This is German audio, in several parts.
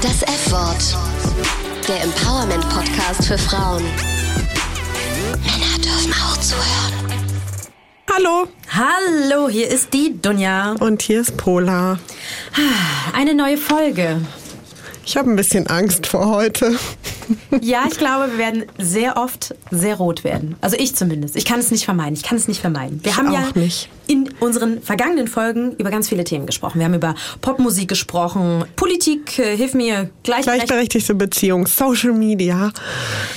Das F-Wort. Der Empowerment-Podcast für Frauen. Männer dürfen auch zuhören. Hallo. Hallo, hier ist die Dunja. Und hier ist Pola. Eine neue Folge. Ich habe ein bisschen Angst vor heute. Ja, ich glaube, wir werden sehr oft sehr rot werden. Also ich zumindest. Ich kann es nicht vermeiden. Ich kann es nicht vermeiden. Wir Ich haben ja nicht. in unseren vergangenen Folgen über ganz viele Themen gesprochen. Wir haben über Popmusik gesprochen, Politik, äh, hilf mir, Gleichberechtigung. Gleichberechtigte Beziehung, Social Media.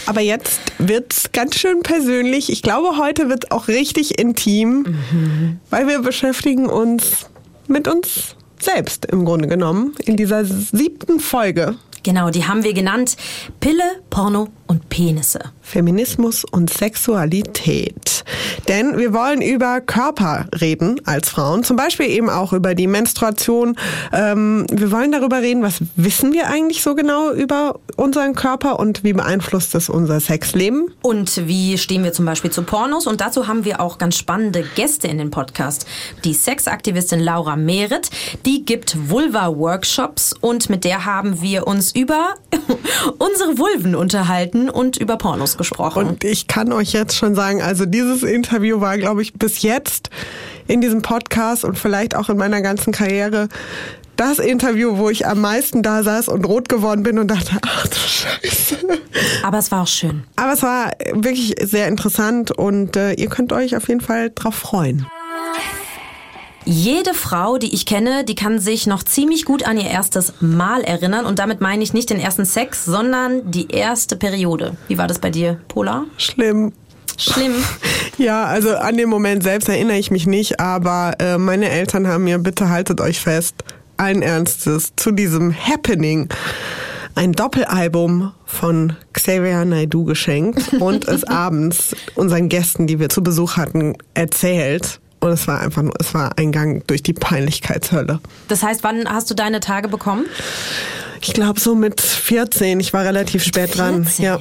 Aber jetzt wird's ganz schön persönlich. Ich glaube, heute wird auch richtig intim, weil wir beschäftigen uns mit uns selbst im Grunde genommen in dieser siebten Folge. Genau, die haben wir genannt Pille, Porno und Penisse. Feminismus und Sexualität. Denn wir wollen über Körper reden als Frauen, zum Beispiel eben auch über die Menstruation. Ähm, wir wollen darüber reden, was wissen wir eigentlich so genau über unseren Körper und wie beeinflusst es unser Sexleben. Und wie stehen wir zum Beispiel zu Pornos? Und dazu haben wir auch ganz spannende Gäste in den Podcast. Die Sexaktivistin Laura Mehret, die gibt Vulva-Workshops und mit der haben wir uns über unsere Vulven unterhalten und über Pornos gesprochen. Und ich kann euch jetzt schon sagen, also dieses Interview war, glaube ich, bis jetzt in diesem Podcast und vielleicht auch in meiner ganzen Karriere das Interview, wo ich am meisten da saß und rot geworden bin und dachte, ach du Scheiße. Aber es war auch schön. Aber es war wirklich sehr interessant und äh, ihr könnt euch auf jeden Fall drauf freuen. Jede Frau, die ich kenne, die kann sich noch ziemlich gut an ihr erstes Mal erinnern. Und damit meine ich nicht den ersten Sex, sondern die erste Periode. Wie war das bei dir, Pola? Schlimm. Schlimm. Ja, also an den Moment selbst erinnere ich mich nicht, aber äh, meine Eltern haben mir, bitte haltet euch fest, allen Ernstes zu diesem Happening ein Doppelalbum von Xavier Naidoo geschenkt und es abends unseren Gästen, die wir zu Besuch hatten, erzählt. Und es war einfach nur, es war ein Gang durch die Peinlichkeitshölle. Das heißt, wann hast du deine Tage bekommen? Ich glaube so mit 14, ich war relativ spät dran. 14? Ja.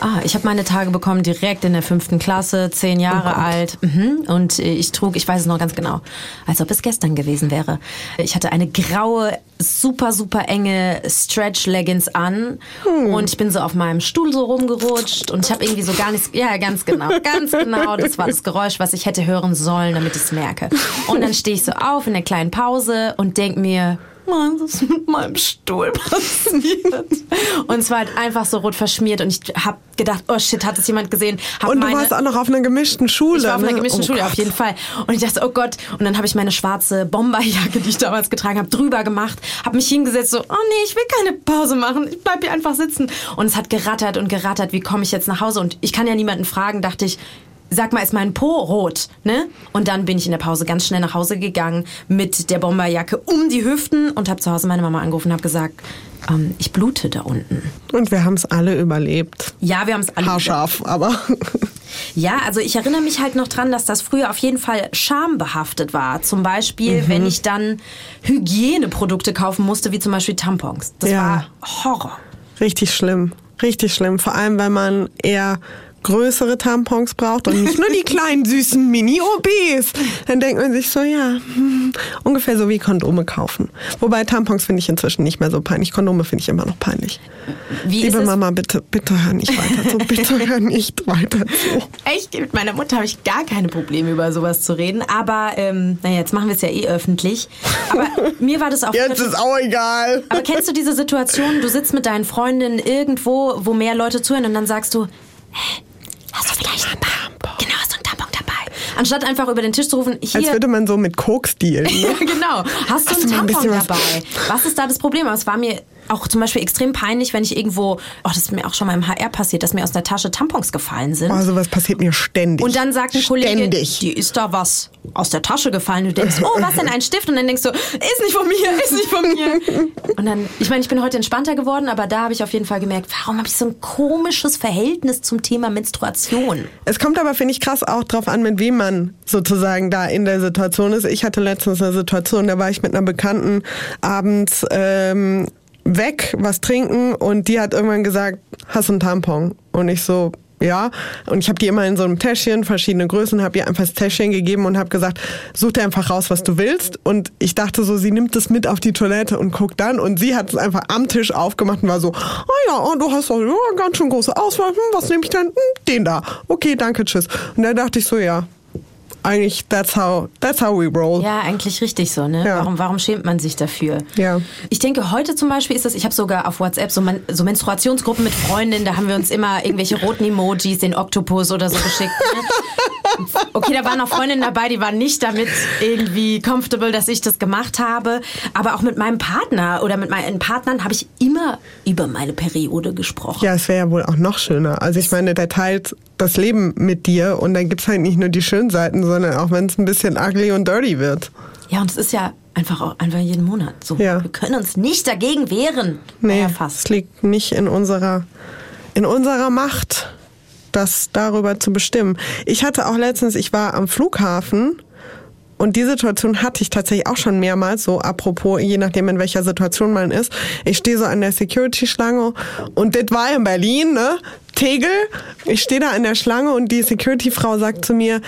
Ah, ich habe meine Tage bekommen direkt in der fünften Klasse, zehn Jahre Oh alt. Mhm. Und äh, ich trug, ich weiß es noch ganz genau, als ob es gestern gewesen wäre. Ich hatte eine graue, super, super enge Stretch-Leggings an. Hm. Und ich bin so auf meinem Stuhl so rumgerutscht. Und ich habe irgendwie so gar nichts, ja, ganz genau, ganz genau. Das war das Geräusch, was ich hätte hören sollen, damit ich es merke. Und dann stehe ich so auf in der kleinen Pause und denk mir, Mann, was ist mit meinem Stuhl passiert? Und es war halt einfach so rot verschmiert und ich habe gedacht, oh shit, hat es jemand gesehen? Hab Und du meine, warst auch noch auf einer gemischten Schule. ich war auf einer ne? gemischten Oh Schule, Gott. auf jeden Fall. Und ich dachte, oh Gott. Und dann habe ich meine schwarze Bomberjacke, die ich damals getragen habe, drüber gemacht, habe mich hingesetzt, so, oh nee, ich will keine Pause machen, ich bleib hier einfach sitzen. Und es hat gerattert und gerattert, wie komme ich jetzt nach Hause? Und ich kann ja niemanden fragen, dachte ich, sag mal, ist mein Po rot, ne? Und dann bin ich in der Pause ganz schnell nach Hause gegangen mit der Bomberjacke um die Hüften und habe zu Hause meine Mama angerufen und habe gesagt, ähm, ich blute da unten. Und wir haben es alle überlebt. Ja, wir haben es alle. Haarscharf, aber Ja, also ich erinnere mich halt noch dran, dass das früher auf jeden Fall schambehaftet war. Zum Beispiel, wenn ich dann Hygieneprodukte kaufen musste, wie zum Beispiel Tampons. Das Ja. war Horror. richtig schlimm. Richtig schlimm. Vor allem, weil man eher größere Tampons braucht und nicht nur die kleinen süßen Mini-OBs. Dann denkt man sich so, ja, hm, ungefähr so wie Kondome kaufen. Wobei Tampons finde ich inzwischen nicht mehr so peinlich. Kondome finde ich immer noch peinlich. Wie Liebe? Mama, bitte, bitte hör nicht weiter so. Bitte hör nicht weiter so. Echt, mit meiner Mutter habe ich gar keine Probleme, über sowas zu reden. Aber, ähm, naja, jetzt machen wir es ja eh öffentlich. Aber mir war das auch... Jetzt ist auch egal. Aber kennst du diese Situation, du sitzt mit deinen Freundinnen irgendwo, wo mehr Leute zuhören und dann sagst du, hä, hast du vielleicht einen Tampon? Genau, hast du einen Tampon dabei? Anstatt einfach über den Tisch zu rufen, hier... Als würde man so mit Koks dealen. Ne? Ja, genau. Hast du Hast du einen ein Tampon bisschen was- dabei? Was ist da das Problem? Aber es war mir auch zum Beispiel extrem peinlich, wenn ich irgendwo, oh, das ist mir auch schon mal im HR passiert, dass mir aus der Tasche Tampons gefallen sind. Boah, sowas passiert mir ständig. Und dann sagt ein Kollege, Ständig. die ist da was aus der Tasche gefallen. Du denkst, oh, was denn, ein Stift? Und dann denkst du, ist nicht von mir, ist nicht von mir. Und dann, ich meine, ich bin heute entspannter geworden, aber da habe ich auf jeden Fall gemerkt, warum habe ich so ein komisches Verhältnis zum Thema Menstruation? Es kommt aber, finde ich, krass auch drauf an, mit wem man sozusagen da in der Situation ist. Ich hatte letztens eine Situation, da war ich mit einer Bekannten abends ähm, weg, was trinken und die hat irgendwann gesagt, hast du einen Tampon? Und ich so, ja. Und ich habe die immer in so einem Täschchen, verschiedene Größen, habe ihr einfach das Täschchen gegeben und habe gesagt, such dir einfach raus, was du willst. Und ich dachte so, sie nimmt es mit auf die Toilette und guckt dann. Und sie hat es einfach am Tisch aufgemacht und war so, ah ja, oh, du hast doch ja, ganz schön große Auswahl. Hm, was nehme ich denn? Hm, den da. Okay, danke, tschüss. Und dann dachte ich so, ja, eigentlich that's how that's how we roll. Ja, eigentlich richtig so, ne? Ja. Warum, warum schämt man sich dafür? Ja. Ich denke, heute zum Beispiel ist das, ich habe sogar auf WhatsApp so, Men so Menstruationsgruppen mit Freundinnen, da haben wir uns immer irgendwelche roten Emojis, den Oktopus oder so geschickt. Ne? Okay, da waren auch Freundinnen dabei, die waren nicht damit irgendwie comfortable, dass ich das gemacht habe. Aber auch mit meinem Partner oder mit meinen Partnern habe ich immer über meine Periode gesprochen. Ja, es wäre ja wohl auch noch schöner. Also ich meine, der teilt das Leben mit dir und dann gibt's halt nicht nur die schönen Seiten, sondern auch wenn es ein bisschen ugly und dirty wird. Ja, und es ist ja einfach auch einfach jeden Monat so. Ja. Wir können uns nicht dagegen wehren. Nee, es fast. liegt nicht in unserer, in unserer Macht, das darüber zu bestimmen. Ich hatte auch letztens, ich war am Flughafen und die Situation hatte ich tatsächlich auch schon mehrmals, so apropos, je nachdem in welcher Situation man ist. Ich stehe so an der Security-Schlange und das war in Berlin, ne? Tegel. Ich stehe da an der Schlange und die Security-Frau sagt zu mir,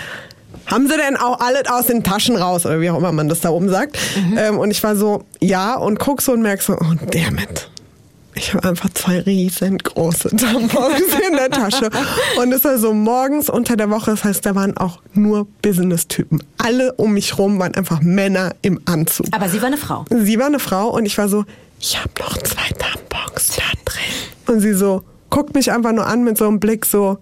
haben Sie denn auch alles aus den Taschen raus? Oder wie auch immer man das da oben sagt. Ähm, und ich war so, ja, und guck so und merk so, oh, damn it. Ich habe einfach zwei riesengroße Tampons in der Tasche. Und es war so morgens unter der Woche, das heißt, da waren auch nur Business-Typen. Alle um mich rum waren einfach Männer im Anzug. Aber sie war eine Frau. Sie war eine Frau und ich war so, ich habe noch zwei Tampons da drin. Und sie so, guckt mich einfach nur an mit so einem Blick so,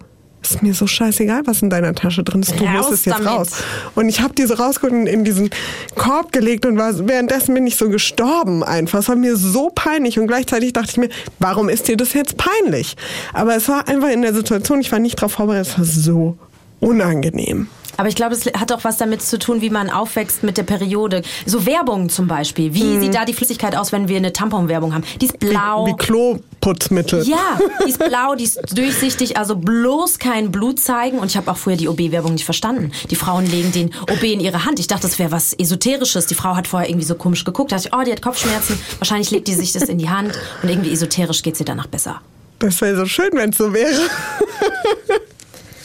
ist mir so scheißegal, was in deiner Tasche drin ist. Du Raus musst es jetzt damit. raus. Und ich habe diese rausgeholt und in diesen Korb gelegt und war, währenddessen bin ich so gestorben einfach. Es war mir so peinlich und gleichzeitig dachte ich mir, warum ist dir das jetzt peinlich? Aber es war einfach in der Situation, ich war nicht darauf vorbereitet, es war so unangenehm. Aber ich glaube, es hat auch was damit zu tun, wie man aufwächst mit der Periode. So Werbung zum Beispiel. Wie sieht da die Flüssigkeit aus, wenn wir eine Tampon-Werbung haben? Die ist blau. Wie, wie Kloputzmittel. ja, die ist blau, die ist durchsichtig, also bloß kein Blut zeigen. Und ich habe auch früher die OB-Werbung nicht verstanden. Die Frauen legen den OB in ihre Hand. Ich dachte, das wäre was Esoterisches. Die Frau hat vorher irgendwie so komisch geguckt. Da dachte ich, oh, die hat Kopfschmerzen. Wahrscheinlich legt die sich das in die Hand und irgendwie esoterisch geht's ihr danach besser. Das wäre so schön, wenn es so wäre.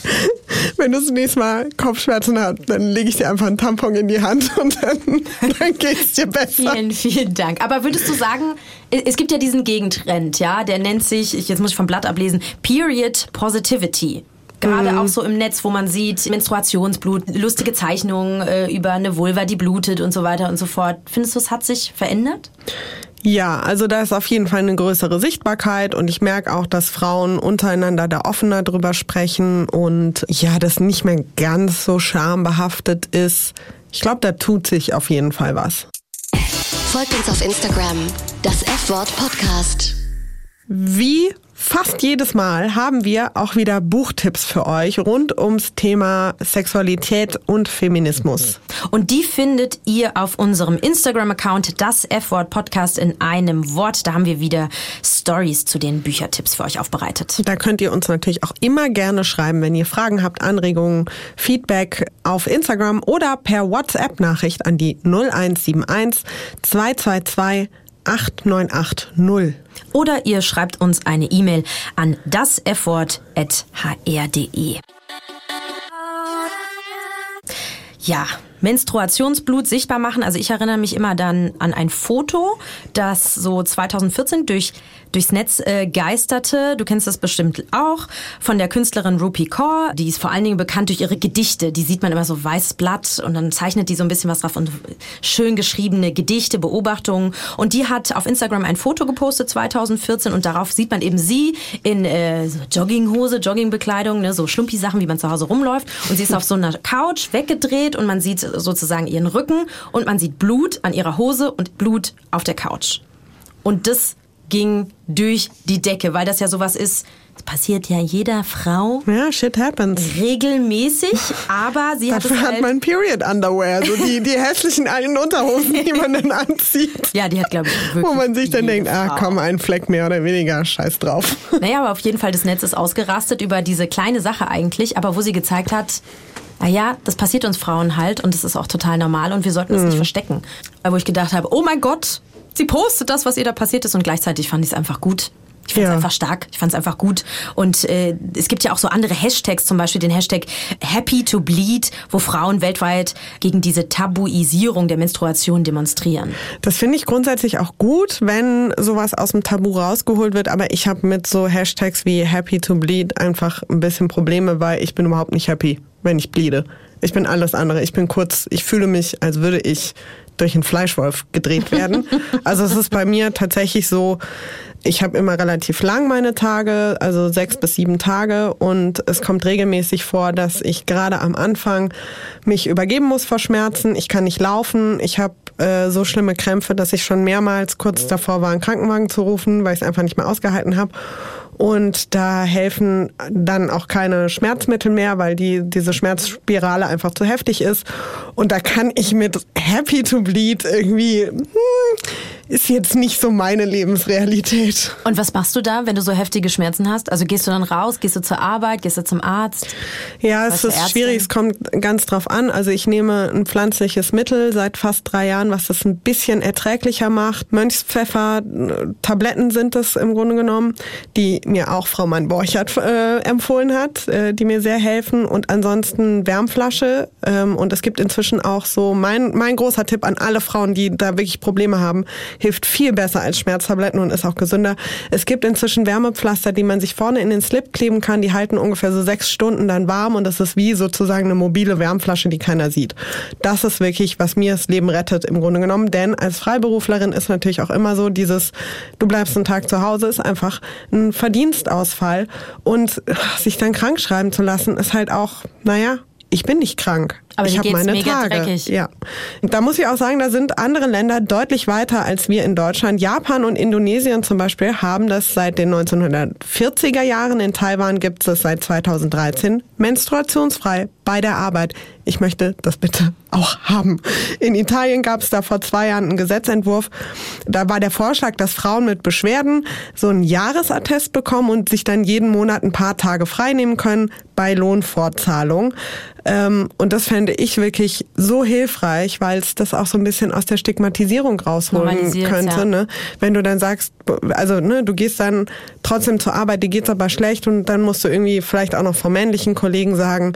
Wenn du das nächste Mal Kopfschmerzen hast, dann lege ich dir einfach einen Tampon in die Hand und dann, dann geht es dir besser. Vielen, vielen Dank. Aber würdest du sagen, es gibt ja diesen Gegentrend, ja, der nennt sich, ich- jetzt muss ich vom Blatt ablesen, Period Positivity. Gerade auch so im Netz, wo man sieht, Menstruationsblut, lustige Zeichnungen äh, über eine Vulva, die blutet und so weiter und so fort. Findest du, es hat sich verändert? Ja, also da ist auf jeden Fall eine größere Sichtbarkeit und ich merke auch, dass Frauen untereinander da offener drüber sprechen und ja, das nicht mehr ganz so schambehaftet ist. Ich glaube, da tut sich auf jeden Fall was. Folgt uns auf Instagram, das F-Wort Podcast. Wie fast jedes Mal haben wir auch wieder Buchtipps für euch rund ums Thema Sexualität und Feminismus. Und die findet ihr auf unserem Instagram-Account, das F-Wort Podcast in einem Wort. Da haben wir wieder Stories zu den Büchertipps für euch aufbereitet. Da könnt ihr uns natürlich auch immer gerne schreiben, wenn ihr Fragen habt, Anregungen, Feedback auf Instagram oder per WhatsApp-Nachricht an die 0171 222 8980. Oder ihr schreibt uns eine E-Mail an dasfwort.hr.de. Ja, Menstruationsblut sichtbar machen. Also ich erinnere mich immer dann an ein Foto, das so 2014 durch, durchs Netz äh, geisterte. Du kennst das bestimmt auch. Von der Künstlerin Rupi Kaur. Die ist vor allen Dingen bekannt durch ihre Gedichte. Die sieht man immer so weißes Blatt und dann zeichnet die so ein bisschen was drauf und schön geschriebene Gedichte, Beobachtungen. Und die hat auf Instagram ein Foto gepostet 2014 und darauf sieht man eben sie in äh, so Jogginghose, Joggingbekleidung, ne, so Schlumpi-Sachen, wie man zu Hause rumläuft. Und sie ist auf so einer Couch weggedreht und man sieht sozusagen ihren Rücken und man sieht Blut an ihrer Hose und Blut auf der Couch. Und das ging durch die Decke, weil das ja sowas ist, das passiert ja jeder Frau Ja, shit happens. regelmäßig, aber sie hat Dafür hat halt... man Period Underwear, so die, die hässlichen alten Unterhosen, die man dann anzieht. ja, die hat, glaube ich, wirklich Wo man sich dann denkt, ah Frau. komm, ein Fleck mehr oder weniger, scheiß drauf. Naja, aber auf jeden Fall, das Netz ist ausgerastet über diese kleine Sache eigentlich, aber wo sie gezeigt hat, naja, das passiert uns Frauen halt und das ist auch total normal und wir sollten es nicht verstecken. Wo ich gedacht habe, oh mein Gott, sie postet das, was ihr da passiert ist und gleichzeitig fand ich es einfach gut. Ich fand es Ja. einfach stark, ich fand es einfach gut. Und äh, es gibt ja auch so andere Hashtags, zum Beispiel den Hashtag Happy to Bleed, wo Frauen weltweit gegen diese Tabuisierung der Menstruation demonstrieren. Das finde ich grundsätzlich auch gut, wenn sowas aus dem Tabu rausgeholt wird, aber ich habe mit so Hashtags wie Happy to Bleed einfach ein bisschen Probleme, weil ich bin überhaupt nicht happy, wenn ich bleede. Ich bin alles andere. Ich bin kurz, ich fühle mich, als würde ich durch einen Fleischwolf gedreht werden. also es ist bei mir tatsächlich so, ich habe immer relativ lang meine Tage, also sechs bis sieben Tage und es kommt regelmäßig vor, dass ich gerade am Anfang mich übergeben muss vor Schmerzen. Ich kann nicht laufen. Ich habe äh, so schlimme Krämpfe, dass ich schon mehrmals kurz davor war, einen Krankenwagen zu rufen, weil ich es einfach nicht mehr ausgehalten habe. Und da helfen dann auch keine Schmerzmittel mehr, weil die, diese Schmerzspirale einfach zu heftig ist. Und da kann ich mit Happy to Bleed irgendwie, hm, ist jetzt nicht so meine Lebensrealität. Und was machst du da, wenn du so heftige Schmerzen hast? Also gehst du dann raus, gehst du zur Arbeit, gehst du zum Arzt? Ja, es ist Ärzte? schwierig, es kommt ganz drauf an. Also ich nehme ein pflanzliches Mittel seit fast drei Jahren, was das ein bisschen erträglicher macht. Mönchspfeffer, Tabletten sind es im Grunde genommen, die mir auch Frau Mann-Borchert äh, empfohlen hat, äh, die mir sehr helfen. Und ansonsten Wärmflasche. Ähm, und es gibt inzwischen auch so, mein, mein großer Tipp an alle Frauen, die da wirklich Probleme haben, hilft viel besser als Schmerztabletten und ist auch gesünder. Es gibt inzwischen Wärmepflaster, die man sich vorne in den Slip kleben kann. Die halten ungefähr so sechs Stunden dann warm und das ist wie sozusagen eine mobile Wärmflasche, die keiner sieht. Das ist wirklich, was mir das Leben rettet im Grunde genommen. Denn als Freiberuflerin ist natürlich auch immer so dieses, du bleibst einen Tag zu Hause, ist einfach ein Verdienstausfall. Und sich dann krank schreiben zu lassen, ist halt auch, naja, ich bin nicht krank. Aber ich habe meine Tage. dreckig. Ja. Da muss ich auch sagen, da sind andere Länder deutlich weiter als wir in Deutschland. Japan und Indonesien zum Beispiel haben das seit den 1940er Jahren. In Taiwan gibt es seit 2013 menstruationsfrei bei der Arbeit. Ich möchte das bitte auch haben. In Italien gab es da vor zwei Jahren einen Gesetzentwurf. Da war der Vorschlag, dass Frauen mit Beschwerden so einen Jahresattest bekommen und sich dann jeden Monat ein paar Tage frei nehmen können bei Lohnfortzahlung. Ähm, und das fände ich wirklich so hilfreich, weil es das auch so ein bisschen aus der Stigmatisierung rausholen könnte. ja. Ne? Wenn du dann sagst, also ne, du gehst dann trotzdem zur Arbeit, dir geht's aber schlecht und dann musst du irgendwie vielleicht auch noch vom männlichen Kollegen sagen,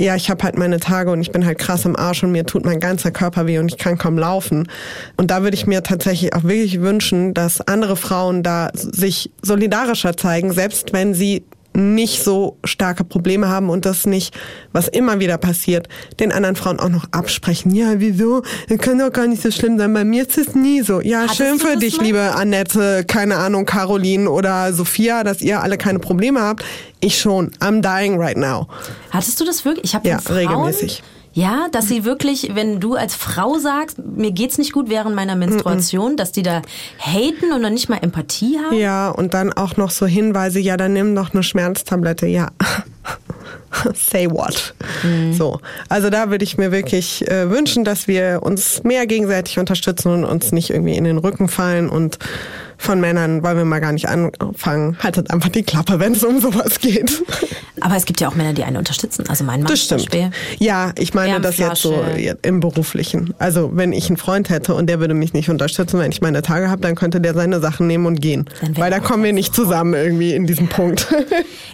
ja, ich habe halt meine Tage und ich bin halt krass im Arsch und mir tut mein ganzer Körper weh und ich kann kaum laufen. Und da würde ich mir tatsächlich auch wirklich wünschen, dass andere Frauen da sich solidarischer zeigen, selbst wenn sie nicht so starke Probleme haben und das nicht, was immer wieder passiert, den anderen Frauen auch noch absprechen. Ja, wieso? Das kann doch gar nicht so schlimm sein. Bei mir ist es nie so. Ja, Hattest schön für dich, mal? liebe Annette, keine Ahnung, Caroline oder Sophia, dass ihr alle keine Probleme habt. Ich schon. I'm dying right now. Hattest du das wirklich? Ich habe Ja, Frauen, regelmäßig. Ja, dass sie wirklich, wenn du als Frau sagst, mir geht's nicht gut während meiner Menstruation, dass die da haten und dann nicht mal Empathie haben. Ja, und dann auch noch so Hinweise, ja, dann nimm doch eine Schmerztablette. Ja. Say what? So. Also da würde ich mir wirklich äh, wünschen, dass wir uns mehr gegenseitig unterstützen und uns nicht irgendwie in den Rücken fallen und von Männern wollen wir mal gar nicht anfangen. Haltet einfach die Klappe, wenn es um sowas geht. Aber es gibt ja auch Männer, die einen unterstützen. Also mein Mann Das stimmt. Beispiel. Ja, ich meine das jetzt so im Beruflichen. Also wenn ich einen Freund hätte und der würde mich nicht unterstützen, wenn ich meine Tage habe, dann könnte der seine Sachen nehmen und gehen. Weil da kommen wir nicht zusammen irgendwie in diesem Punkt.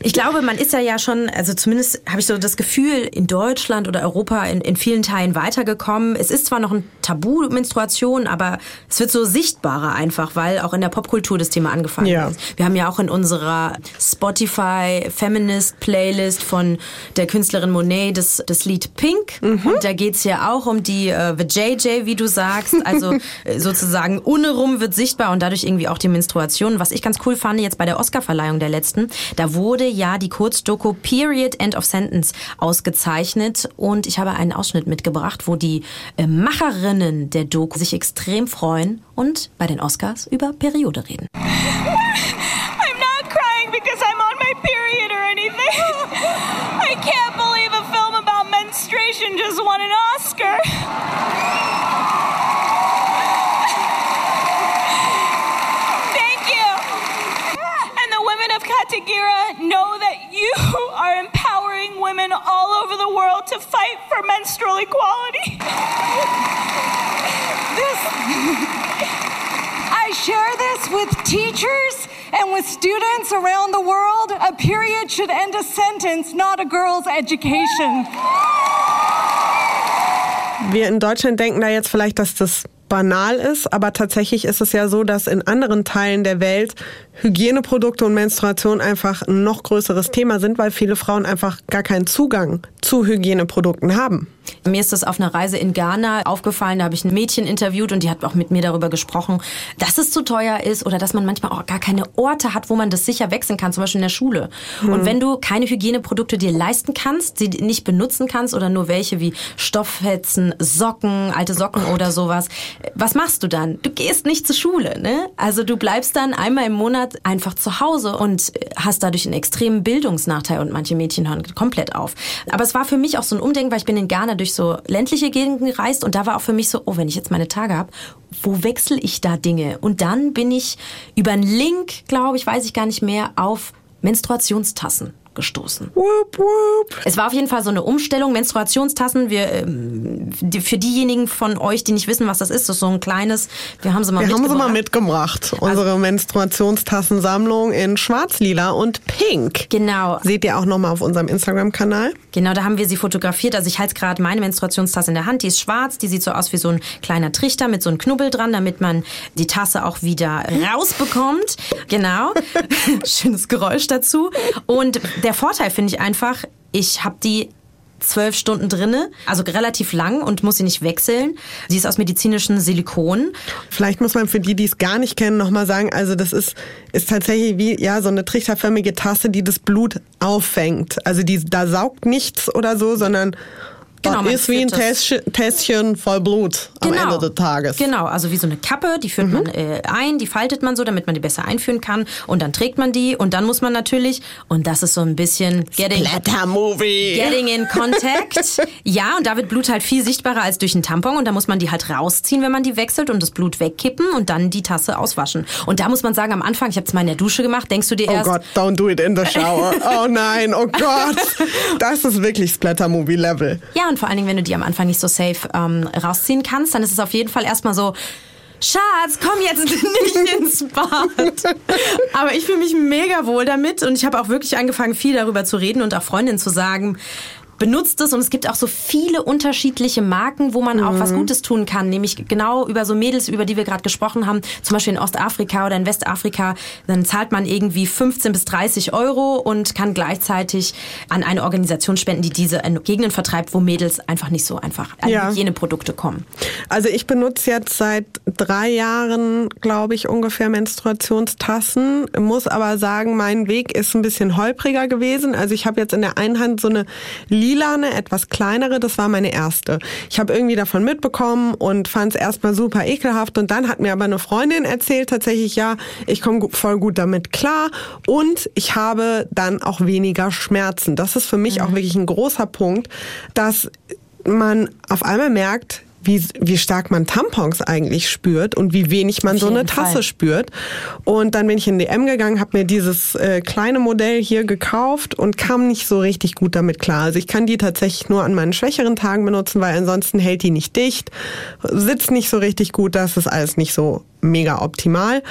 Ich glaube, man ist ja ja schon, also zumindest habe ich so das Gefühl, in Deutschland oder Europa in, in vielen Teilen weitergekommen. Es ist zwar noch ein Tabu, Menstruation, aber es wird so sichtbarer einfach, weil auch in der Popkultur das Thema angefangen Ja. ist. Wir haben ja auch in unserer Spotify Feminist Playlist von der Künstlerin Monet das, das Lied Pink. Und da geht's ja auch um die äh, The JJ, wie du sagst. Also äh, sozusagen ohne rum wird sichtbar und dadurch irgendwie auch die Menstruation. Was ich ganz cool fand jetzt bei der Oscarverleihung der letzten, da wurde ja die Kurzdoku Period End of Sentence ausgezeichnet und ich habe einen Ausschnitt mitgebracht, wo die äh, Macherinnen der Doku sich extrem freuen und bei den Oscars über Periode reden. I'm not crying because I'm on my period or anything. I can't believe a film about menstruation just won an Oscar. Thank you. And the women of Katagira know that you are empowering women all over the world to fight for menstrual equality. I share this with teachers and with students around the world, a period should end a sentence, not a girl's education. Wir in Deutschland denken da jetzt vielleicht, dass das banal ist, aber tatsächlich ist es ja so, dass in anderen Teilen der Welt Hygieneprodukte und Menstruation einfach ein noch größeres Thema sind, weil viele Frauen einfach gar keinen Zugang zu Hygieneprodukten haben. Mir ist das auf einer Reise in Ghana aufgefallen, da habe ich ein Mädchen interviewt und die hat auch mit mir darüber gesprochen, dass es zu teuer ist oder dass man manchmal auch gar keine Orte hat, wo man das sicher wechseln kann, zum Beispiel in der Schule. Hm. Und wenn du keine Hygieneprodukte dir leisten kannst, sie nicht benutzen kannst oder nur welche wie Stofffetzen, Socken, alte Socken oder sowas, was machst du dann? Du gehst nicht zur Schule, ne? Also du bleibst dann einmal im Monat einfach zu Hause und hast dadurch einen extremen Bildungsnachteil und manche Mädchen hören komplett auf. Aber es war für mich auch so ein Umdenken, weil ich bin in Ghana durch so ländliche Gegenden gereist und da war auch für mich so, oh, wenn ich jetzt meine Tage habe, wo wechsle ich da Dinge? Und dann bin ich über einen Link, glaube ich, weiß ich gar nicht mehr, auf Menstruationstassen gestoßen. Whoop, whoop. Es war auf jeden Fall so eine Umstellung. Menstruationstassen, wir, ähm, die, für diejenigen von euch, die nicht wissen, was das ist, das ist so ein kleines, wir haben sie mal Wir haben mitgebracht. sie mal mitgebracht. Unsere Menstruationstassensammlung in schwarz, lila und pink. Genau. Seht ihr auch nochmal auf unserem Instagram-Kanal. Genau, da haben wir sie fotografiert. Also ich halte gerade meine Menstruationstasse in der Hand. Die ist schwarz, die sieht so aus wie so ein kleiner Trichter mit so einem Knubbel dran, damit man die Tasse auch wieder rausbekommt. Genau. Schönes Geräusch dazu. Und der Vorteil finde ich einfach, ich habe die zwölf Stunden drinne, also relativ lang und muss sie nicht wechseln. Sie ist aus medizinischem Silikon. Vielleicht muss man für die, die es gar nicht kennen, nochmal sagen, also das ist, ist tatsächlich wie ja so eine trichterförmige Tasse, die das Blut auffängt. Also die, da saugt nichts oder so, sondern Genau, ist wie ein Tässchen voll Blut am Ende des Tages. Genau, also wie so eine Kappe, die führt man äh, ein, die faltet man so, damit man die besser einführen kann und dann trägt man die und dann muss man natürlich, und das ist so ein bisschen getting, getting in contact. ja, und da wird Blut halt viel sichtbarer als durch einen Tampon und da muss man die halt rausziehen, wenn man die wechselt und das Blut wegkippen und dann die Tasse auswaschen. Und da muss man sagen, am Anfang, ich habe es mal in der Dusche gemacht, denkst du dir Oh erst, Gott, don't do it in the shower. Oh nein, oh Gott. Das ist wirklich Splatter-Movie-Level. Ja, und vor allen Dingen, wenn du die am Anfang nicht so safe ähm, rausziehen kannst, dann ist es auf jeden Fall erstmal so, Schatz, komm jetzt nicht ins Bad. Aber ich fühle mich mega wohl damit und ich habe auch wirklich angefangen, viel darüber zu reden und auch Freundinnen zu sagen, benutzt es und es gibt auch so viele unterschiedliche Marken, wo man auch was Gutes tun kann, nämlich genau über so Mädels, über die wir gerade gesprochen haben, zum Beispiel in Ostafrika oder in Westafrika, dann zahlt man irgendwie 15 bis 30 Euro und kann gleichzeitig an eine Organisation spenden, die diese Gegenden vertreibt, wo Mädels einfach nicht so einfach an Ja. Hygieneprodukte kommen. Also ich benutze jetzt seit drei Jahren, glaube ich, ungefähr Menstruationstassen. Muss aber sagen, mein Weg ist ein bisschen holpriger gewesen. Also ich habe jetzt in der einen Hand so eine lilane, etwas kleinere. Das war meine erste. Ich habe irgendwie davon mitbekommen und fand es erstmal super ekelhaft. Und dann hat mir aber eine Freundin erzählt, tatsächlich, ja, ich komme voll gut damit klar. Und ich habe dann auch weniger Schmerzen. Das ist für mich auch wirklich ein großer Punkt, dass man auf einmal merkt, wie, wie stark man Tampons eigentlich spürt und wie wenig man Auf so eine Tasse Fall. spürt. Und dann bin ich in DM gegangen, habe mir dieses äh, kleine Modell hier gekauft und kam nicht so richtig gut damit klar. Also ich kann die tatsächlich nur an meinen schwächeren Tagen benutzen, weil ansonsten hält die nicht dicht, sitzt nicht so richtig gut, das ist alles nicht so mega optimal.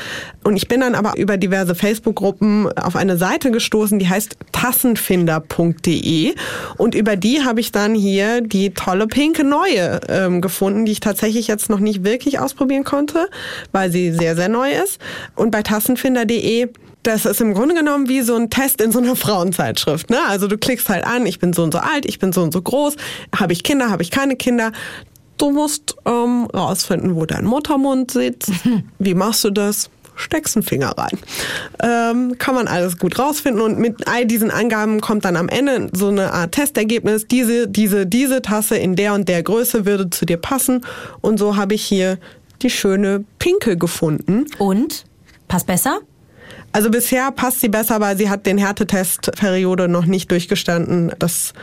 Und ich bin dann aber über diverse Facebook-Gruppen auf eine Seite gestoßen, die heißt tassenfinder.de und über die habe ich dann hier die tolle pinke neue ähm, gefunden, die ich tatsächlich jetzt noch nicht wirklich ausprobieren konnte, weil sie sehr, sehr neu ist. Und bei tassenfinder.de das ist im Grunde genommen wie so ein Test in so einer Frauenzeitschrift. Ne? Also du klickst halt an, ich bin so und so alt, ich bin so und so groß, habe ich Kinder, habe ich keine Kinder. Du musst ähm, rausfinden, wo dein Muttermund sitzt. Wie machst du das? Steckst einen Finger rein. Ähm, kann man alles gut rausfinden und mit all diesen Angaben kommt dann am Ende so eine Art Testergebnis. Diese, diese, diese Tasse in der und der Größe würde zu dir passen. Und so habe ich hier die schöne Pinke gefunden. Und? Passt besser? Also bisher passt sie besser, weil sie hat den Härtetestperiode noch nicht durchgestanden. Das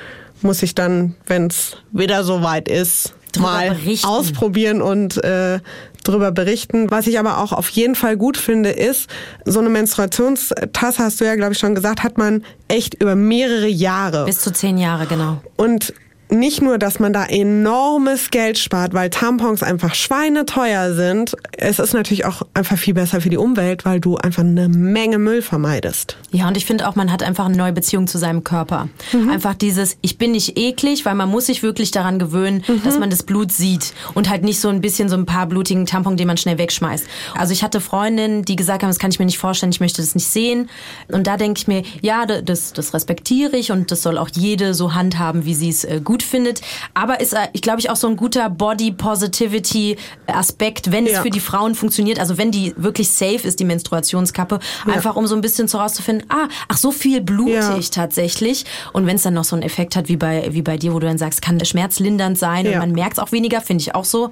muss ich dann, wenn es wieder soweit ist, mal berichten. ausprobieren und äh, drüber berichten. Was ich aber auch auf jeden Fall gut finde, ist, so eine Menstruationstasse, hast du ja, glaube ich, schon gesagt, hat man echt über mehrere Jahre. Bis zu zehn Jahre, genau. Und nicht nur, dass man da enormes Geld spart, weil Tampons einfach schweineteuer sind, es ist natürlich auch einfach viel besser für die Umwelt, weil du einfach eine Menge Müll vermeidest. Ja, und ich finde auch, man hat einfach eine neue Beziehung zu seinem Körper. Einfach dieses, ich bin nicht eklig, weil man muss sich wirklich daran gewöhnen, dass man das Blut sieht und halt nicht so ein bisschen so ein paar blutigen Tampons, den man schnell wegschmeißt. Also ich hatte Freundinnen, die gesagt haben, das kann ich mir nicht vorstellen, ich möchte das nicht sehen. Und da denke ich mir, ja, das, das respektiere ich und das soll auch jede so handhaben, wie sie es äh, gut findet. Aber ist, äh, ich glaube ich, auch so ein guter Body Positivity Aspekt, wenn es Ja. für die Frauen funktioniert, also wenn die wirklich safe ist, die Menstruationskappe, einfach um so ein bisschen so rauszufinden, ah, ach, so viel blute Ja. ich tatsächlich. Und wenn es dann noch so einen Effekt hat wie bei, wie bei dir, wo du dann sagst, kann schmerzlindernd sein und Ja. man merkt es auch weniger, finde ich auch so,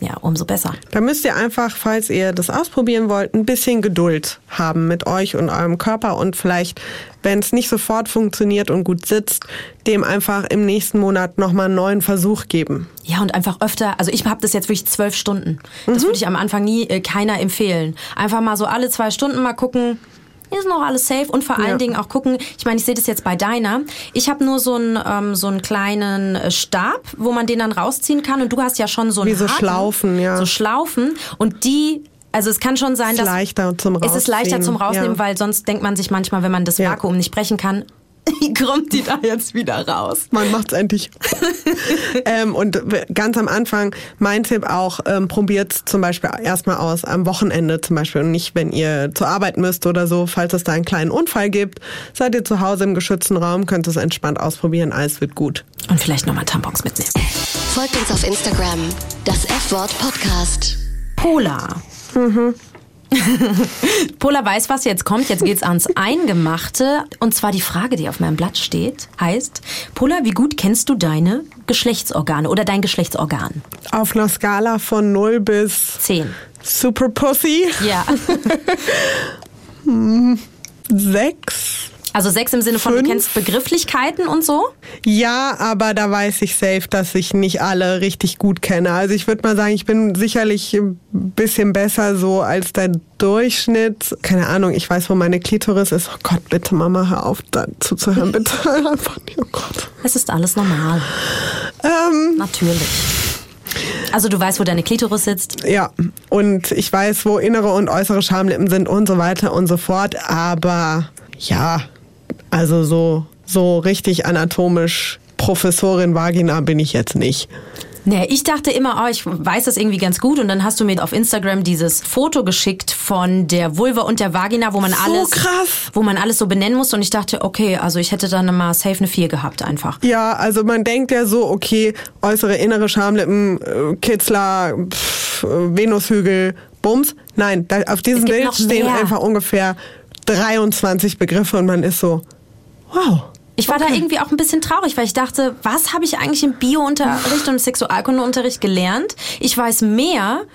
ja, umso besser. Da müsst ihr einfach, falls ihr das ausprobieren wollt, ein bisschen Geduld haben mit euch und eurem Körper und vielleicht, wenn es nicht sofort funktioniert und gut sitzt, dem einfach im nächsten Monat nochmal einen neuen Versuch geben. Ja, und einfach öfter, also ich habe das jetzt wirklich zwölf Stunden. Das würde ich am Anfang nie äh, keiner empfehlen. Einfach mal so alle zwei Stunden mal gucken, ist noch alles safe und vor allen Ja. Dingen auch gucken, ich meine, ich sehe das jetzt bei deiner. Ich habe nur so einen, ähm, so einen kleinen äh, Stab, wo man den dann rausziehen kann und du hast ja schon so einen Wie so harten, Schlaufen, ja. So Schlaufen und die also es kann schon sein, Ist dass leichter zum es ist leichter zum Rausnehmen, ja. weil sonst denkt man sich manchmal, wenn man das Ja. Vakuum nicht brechen kann, kommt die da jetzt wieder raus. Man macht's endlich. ähm, und ganz am Anfang, mein Tipp auch, ähm, probiert zum Beispiel erstmal aus am Wochenende zum Beispiel und nicht, wenn ihr zur Arbeit müsst oder so. Falls es da einen kleinen Unfall gibt, seid ihr zu Hause im geschützten Raum, könnt es entspannt ausprobieren, alles wird gut. Und vielleicht nochmal Tampons mitnehmen. Folgt uns auf Instagram, das F-Wort Podcast. Polar. Polar weiß, was jetzt kommt. Jetzt geht's ans Eingemachte. Und zwar die Frage, die auf meinem Blatt steht, heißt, Polar, wie gut kennst du deine Geschlechtsorgane oder dein Geschlechtsorgan? Auf einer Skala von 0 bis Zehn. Super Pussy, Ja. 6. Also sechs im Sinne von, du Fünf. kennst Begrifflichkeiten und so? Ja, aber da weiß ich safe, dass ich nicht alle richtig gut kenne. Also ich würde mal sagen, ich bin sicherlich ein bisschen besser so als der Durchschnitt. Keine Ahnung, ich weiß, wo meine Klitoris ist. Oh Gott, bitte Mama, hör auf, da zuzuhören. Bitte einfach nicht, oh Gott. Es ist alles normal. Ähm, Natürlich. Also du weißt, wo deine Klitoris sitzt. ja, und ich weiß, wo innere und äußere Schamlippen sind und so weiter und so fort. Aber ja, also so, so richtig anatomisch Professorin Vagina bin ich jetzt nicht. Nee, ich dachte immer, oh, ich weiß das irgendwie ganz gut. Und dann hast du mir auf Instagram dieses Foto geschickt von der Vulva und der Vagina, wo man So alles, krass. wo man alles so benennen muss. Und ich dachte, okay, also ich hätte dann mal safe eine 4 gehabt einfach. Ja, also man denkt ja so, okay, äußere, innere Schamlippen, äh, Kitzler, pff, äh, Venushügel, Bums. Nein, auf diesem Bild stehen einfach ungefähr 23 Begriffe und man ist so, wow. Ich war da irgendwie auch ein bisschen traurig, weil ich dachte, was habe ich eigentlich im Biounterricht und im Sexualkundeunterricht gelernt? Ich weiß mehr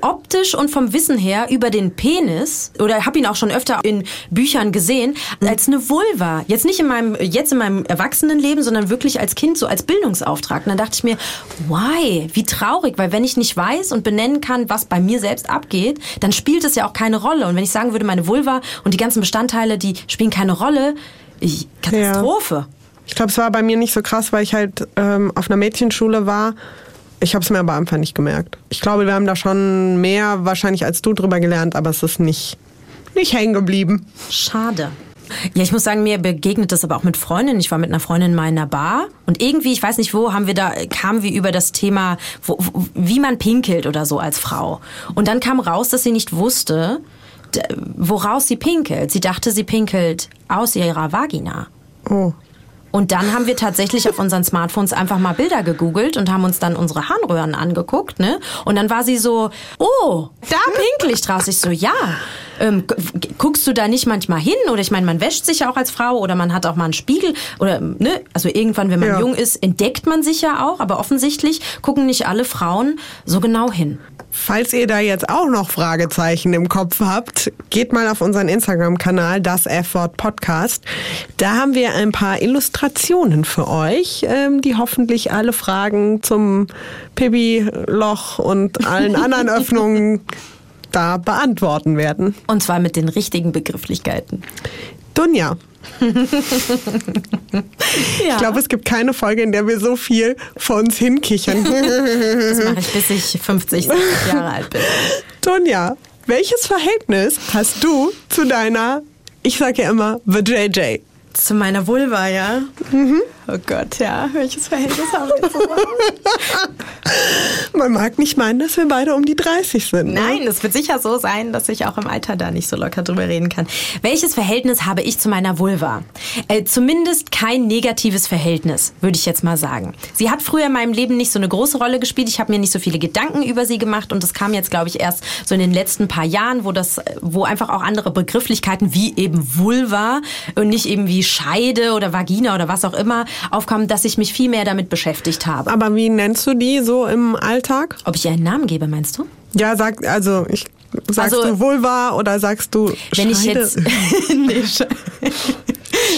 optisch und vom Wissen her über den Penis oder habe ihn auch schon öfter in Büchern gesehen als eine Vulva. Jetzt nicht in meinem jetzt in meinem Erwachsenenleben, sondern wirklich als Kind so als Bildungsauftrag. Und dann dachte ich mir, why? Wie traurig, weil wenn ich nicht weiß und benennen kann, was bei mir selbst abgeht, dann spielt es ja auch keine Rolle. Und wenn ich sagen würde, meine Vulva und die ganzen Bestandteile, die spielen keine Rolle, ich, Katastrophe. Ich glaube, es war bei mir nicht so krass, weil ich halt ähm, auf einer Mädchenschule war. Ich habe es mir aber einfach nicht gemerkt. Ich glaube, wir haben da schon mehr wahrscheinlich als du drüber gelernt, aber es ist nicht, nicht hängen geblieben. Schade. Ja, ich muss sagen, mir begegnet das aber auch mit Freundinnen. Ich war mit einer Freundin mal in einer Bar und irgendwie, ich weiß nicht wo, haben wir da, kamen wir über das Thema, wo, wie man pinkelt oder so als Frau. Und dann kam raus, dass sie nicht wusste, woraus sie pinkelt. Sie dachte, sie pinkelt aus ihrer Vagina. Oh. Und dann haben wir tatsächlich auf unseren Smartphones einfach mal Bilder gegoogelt und haben uns dann unsere Harnröhren angeguckt, ne? Und dann war sie so, oh, da pinkel ich draus. Ich so, ja. Ähm, gu- guckst du da nicht manchmal hin? Oder ich meine, man wäscht sich ja auch als Frau oder man hat auch mal einen Spiegel oder ne? Also irgendwann, wenn man Ja. jung ist, entdeckt man sich ja auch, aber offensichtlich gucken nicht alle Frauen so genau hin. Falls ihr da jetzt auch noch Fragezeichen im Kopf habt, geht mal auf unseren Instagram-Kanal, das F-Wort Podcast. Da haben wir ein paar Illustrationen für euch, ähm, die hoffentlich alle Fragen zum Pibi-Loch und allen anderen Öffnungen da beantworten werden. Und zwar mit den richtigen Begrifflichkeiten. Dunja, Ja. ich glaube, es gibt keine Folge, in der wir so viel vor uns hinkichern. das mache ich, bis ich 50, 60 Jahre alt bin. Dunja, welches Verhältnis hast du zu deiner, ich sage ja immer, The JJ? Zu meiner Vulva, ja? Oh Gott, ja. Welches Verhältnis haben wir zu Man mag nicht meinen, dass wir beide um die 30 sind. Ne? Nein, es wird sicher so sein, dass ich auch im Alter da nicht so locker drüber reden kann. Welches Verhältnis habe ich zu meiner Vulva? Äh, zumindest kein negatives Verhältnis, würde ich jetzt mal sagen. Sie hat früher in meinem Leben nicht so eine große Rolle gespielt. Ich habe mir nicht so viele Gedanken über sie gemacht und das kam jetzt, glaube ich, erst so in den letzten paar Jahren, wo das, wo einfach auch andere Begrifflichkeiten wie eben Vulva und nicht eben wie Scheide oder Vagina oder was auch immer aufkamen, dass ich mich viel mehr damit beschäftigt habe. Aber wie nennst du die so im Alltag? Ob ich ihr einen Namen gebe, meinst du? Ja, sag, also ich sagst Also- du Vulva oder sagst du Wenn ich Scheide? jetzt nee, Sche-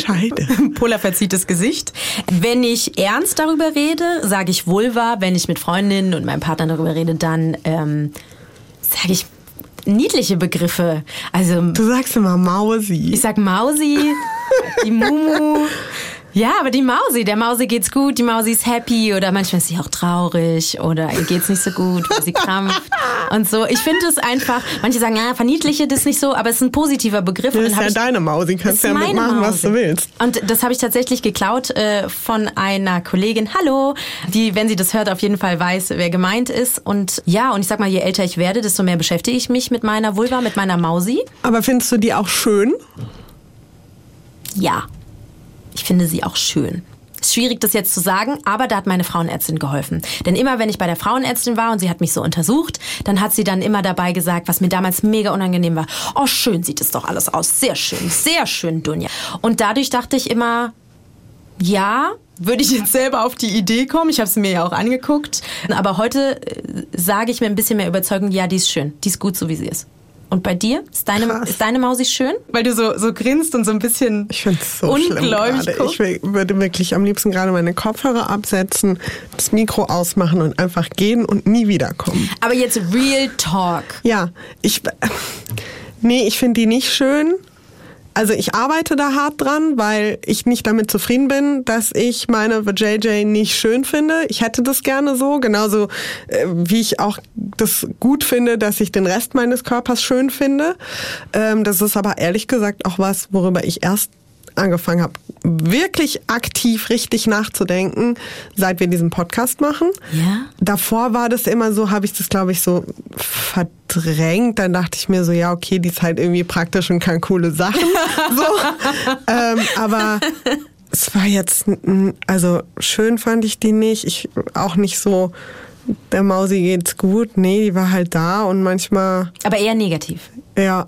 Scheide. polarverziehtetes Gesicht. Wenn ich ernst darüber rede, sage ich Vulva. Wenn ich mit Freundinnen und meinem Partner darüber rede, dann ähm, sage ich niedliche Begriffe. Also Du sagst immer Mausi. ich sag Mausi, die Mumu. Ja, aber die Mausi, der Mausi geht's gut, die Mausi ist happy oder manchmal ist sie auch traurig oder ihr geht's nicht so gut, weil sie krampft und so. Ich finde es einfach, manche sagen, ja, verniedliche das nicht so, aber es ist ein positiver Begriff. Das und ist ja ich- deine Mausi, kannst ja mitmachen, was du willst. Und das habe ich tatsächlich geklaut äh, von einer Kollegin, hallo, die, wenn sie das hört, auf jeden Fall weiß, wer gemeint ist. Und ja, und ich sag mal, je älter ich werde, desto mehr beschäftige ich mich mit meiner Vulva, mit meiner Mausi. Aber findest du die auch schön? Ja, ich finde sie auch schön. Ist schwierig, das jetzt zu sagen, aber da hat meine Frauenärztin geholfen. Denn immer, wenn ich bei der Frauenärztin war und sie hat mich so untersucht, dann hat sie dann immer dabei gesagt, was mir damals mega unangenehm war. Oh, schön sieht es doch alles aus. Sehr schön, sehr schön, Dunja. Und dadurch dachte ich immer, ja, würde ich jetzt selber auf die Idee kommen. Ich habe es mir ja auch angeguckt. Aber heute äh, sage ich mir ein bisschen mehr überzeugend, ja, die ist schön. Die ist gut, so wie sie ist. Und bei dir? Ist deine, Krass. ist deine Mausi schön? Weil du so, so grinst und so ein bisschen Ich finde es so schlimm ungläubig guckst. Ich will- würde wirklich am liebsten gerade meine Kopfhörer absetzen, das Mikro ausmachen und einfach gehen und nie wiederkommen. Aber jetzt Real Talk. Ja, ich. Nee, ich finde die nicht schön. Also ich arbeite da hart dran, weil ich nicht damit zufrieden bin, dass ich meine JJ nicht schön finde. Ich hätte das gerne so, genauso äh, wie ich auch das gut finde, dass ich den Rest meines Körpers schön finde. Ähm, das ist aber ehrlich gesagt auch was, worüber ich erst angefangen habe, wirklich aktiv richtig nachzudenken, seit wir diesen Podcast machen. Ja? Davor war das immer so, habe ich das, glaube ich, so verdrängt. Dann dachte ich mir so, ja, okay, die ist halt irgendwie praktisch und kann coole Sachen. so. ähm, aber es war jetzt, also schön fand ich die nicht. Ich auch nicht so, der Mausi geht's gut. Nee, die war halt da und manchmal, Aber eher negativ. ja,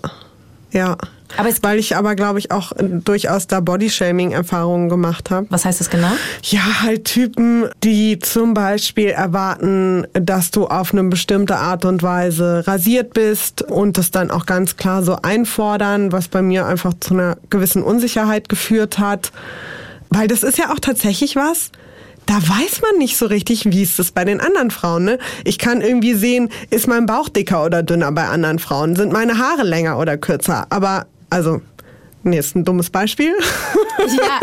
ja. Aber Weil ich aber, glaube ich, auch äh, durchaus da Bodyshaming-Erfahrungen gemacht habe. Was heißt das genau? Ja, halt Typen, die zum Beispiel erwarten, dass du auf eine bestimmte Art und Weise rasiert bist und das dann auch ganz klar so einfordern, was bei mir einfach zu einer gewissen Unsicherheit geführt hat. Weil das ist ja auch tatsächlich was, da weiß man nicht so richtig, wie ist es bei den anderen Frauen. Ne? Ich kann irgendwie sehen, ist mein Bauch dicker oder dünner bei anderen Frauen, sind meine Haare länger oder kürzer. Aber also, nee, ist ein dummes Beispiel. Ja,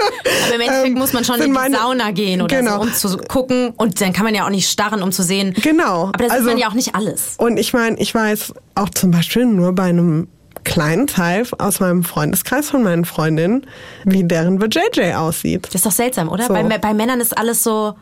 aber im Endeffekt Ähm, muss man schon in die meine- Sauna gehen oder Genau. so, um zu gucken. Und dann kann man ja auch nicht starren, um zu sehen. Genau. Aber das Also- sieht man ja auch nicht alles. Und ich meine, ich weiß auch zum Beispiel nur bei einem kleinen Teil aus meinem Freundeskreis von meinen Freundinnen, wie deren JJ aussieht. Das ist doch seltsam, oder? So. Bei, bei Männern ist alles so.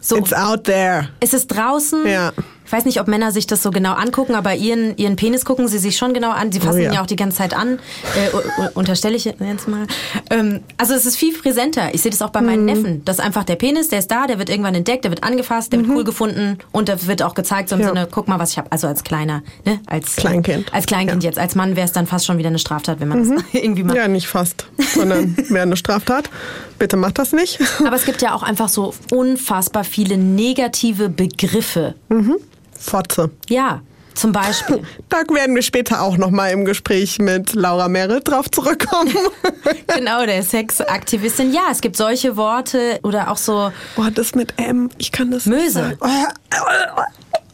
so It's out there. ist es draußen? Ja. Ich weiß nicht, ob Männer sich das so genau angucken, aber ihren, ihren Penis gucken sie sich schon genau an. Sie fassen Oh ja. ihn ja auch die ganze Zeit an. Äh, unterstelle ich jetzt mal. Ähm, also es ist viel präsenter. Ich sehe das auch bei Mhm. meinen Neffen. Das ist einfach der Penis, der ist da, der wird irgendwann entdeckt, der wird angefasst, der wird cool gefunden und der wird auch gezeigt, so im Mhm. Ja. Sinne, guck mal, was ich habe. Also als kleiner, ne? Als Kleinkind. Als Kleinkind jetzt. Als Mann wäre es dann fast schon wieder eine Straftat, wenn man das irgendwie macht. Mhm. Ja, nicht fast, sondern wäre eine Straftat. Bitte macht das nicht. Aber es gibt ja auch einfach so unfassbar viele negative Begriffe. Fotze. Ja, zum Beispiel. Da werden wir später auch noch mal im Gespräch mit Laura Merritt drauf zurückkommen. Genau, der Sexaktivistin. Ja, es gibt solche Worte oder auch so. Boah, das mit M, ich kann das Möse. nicht sagen.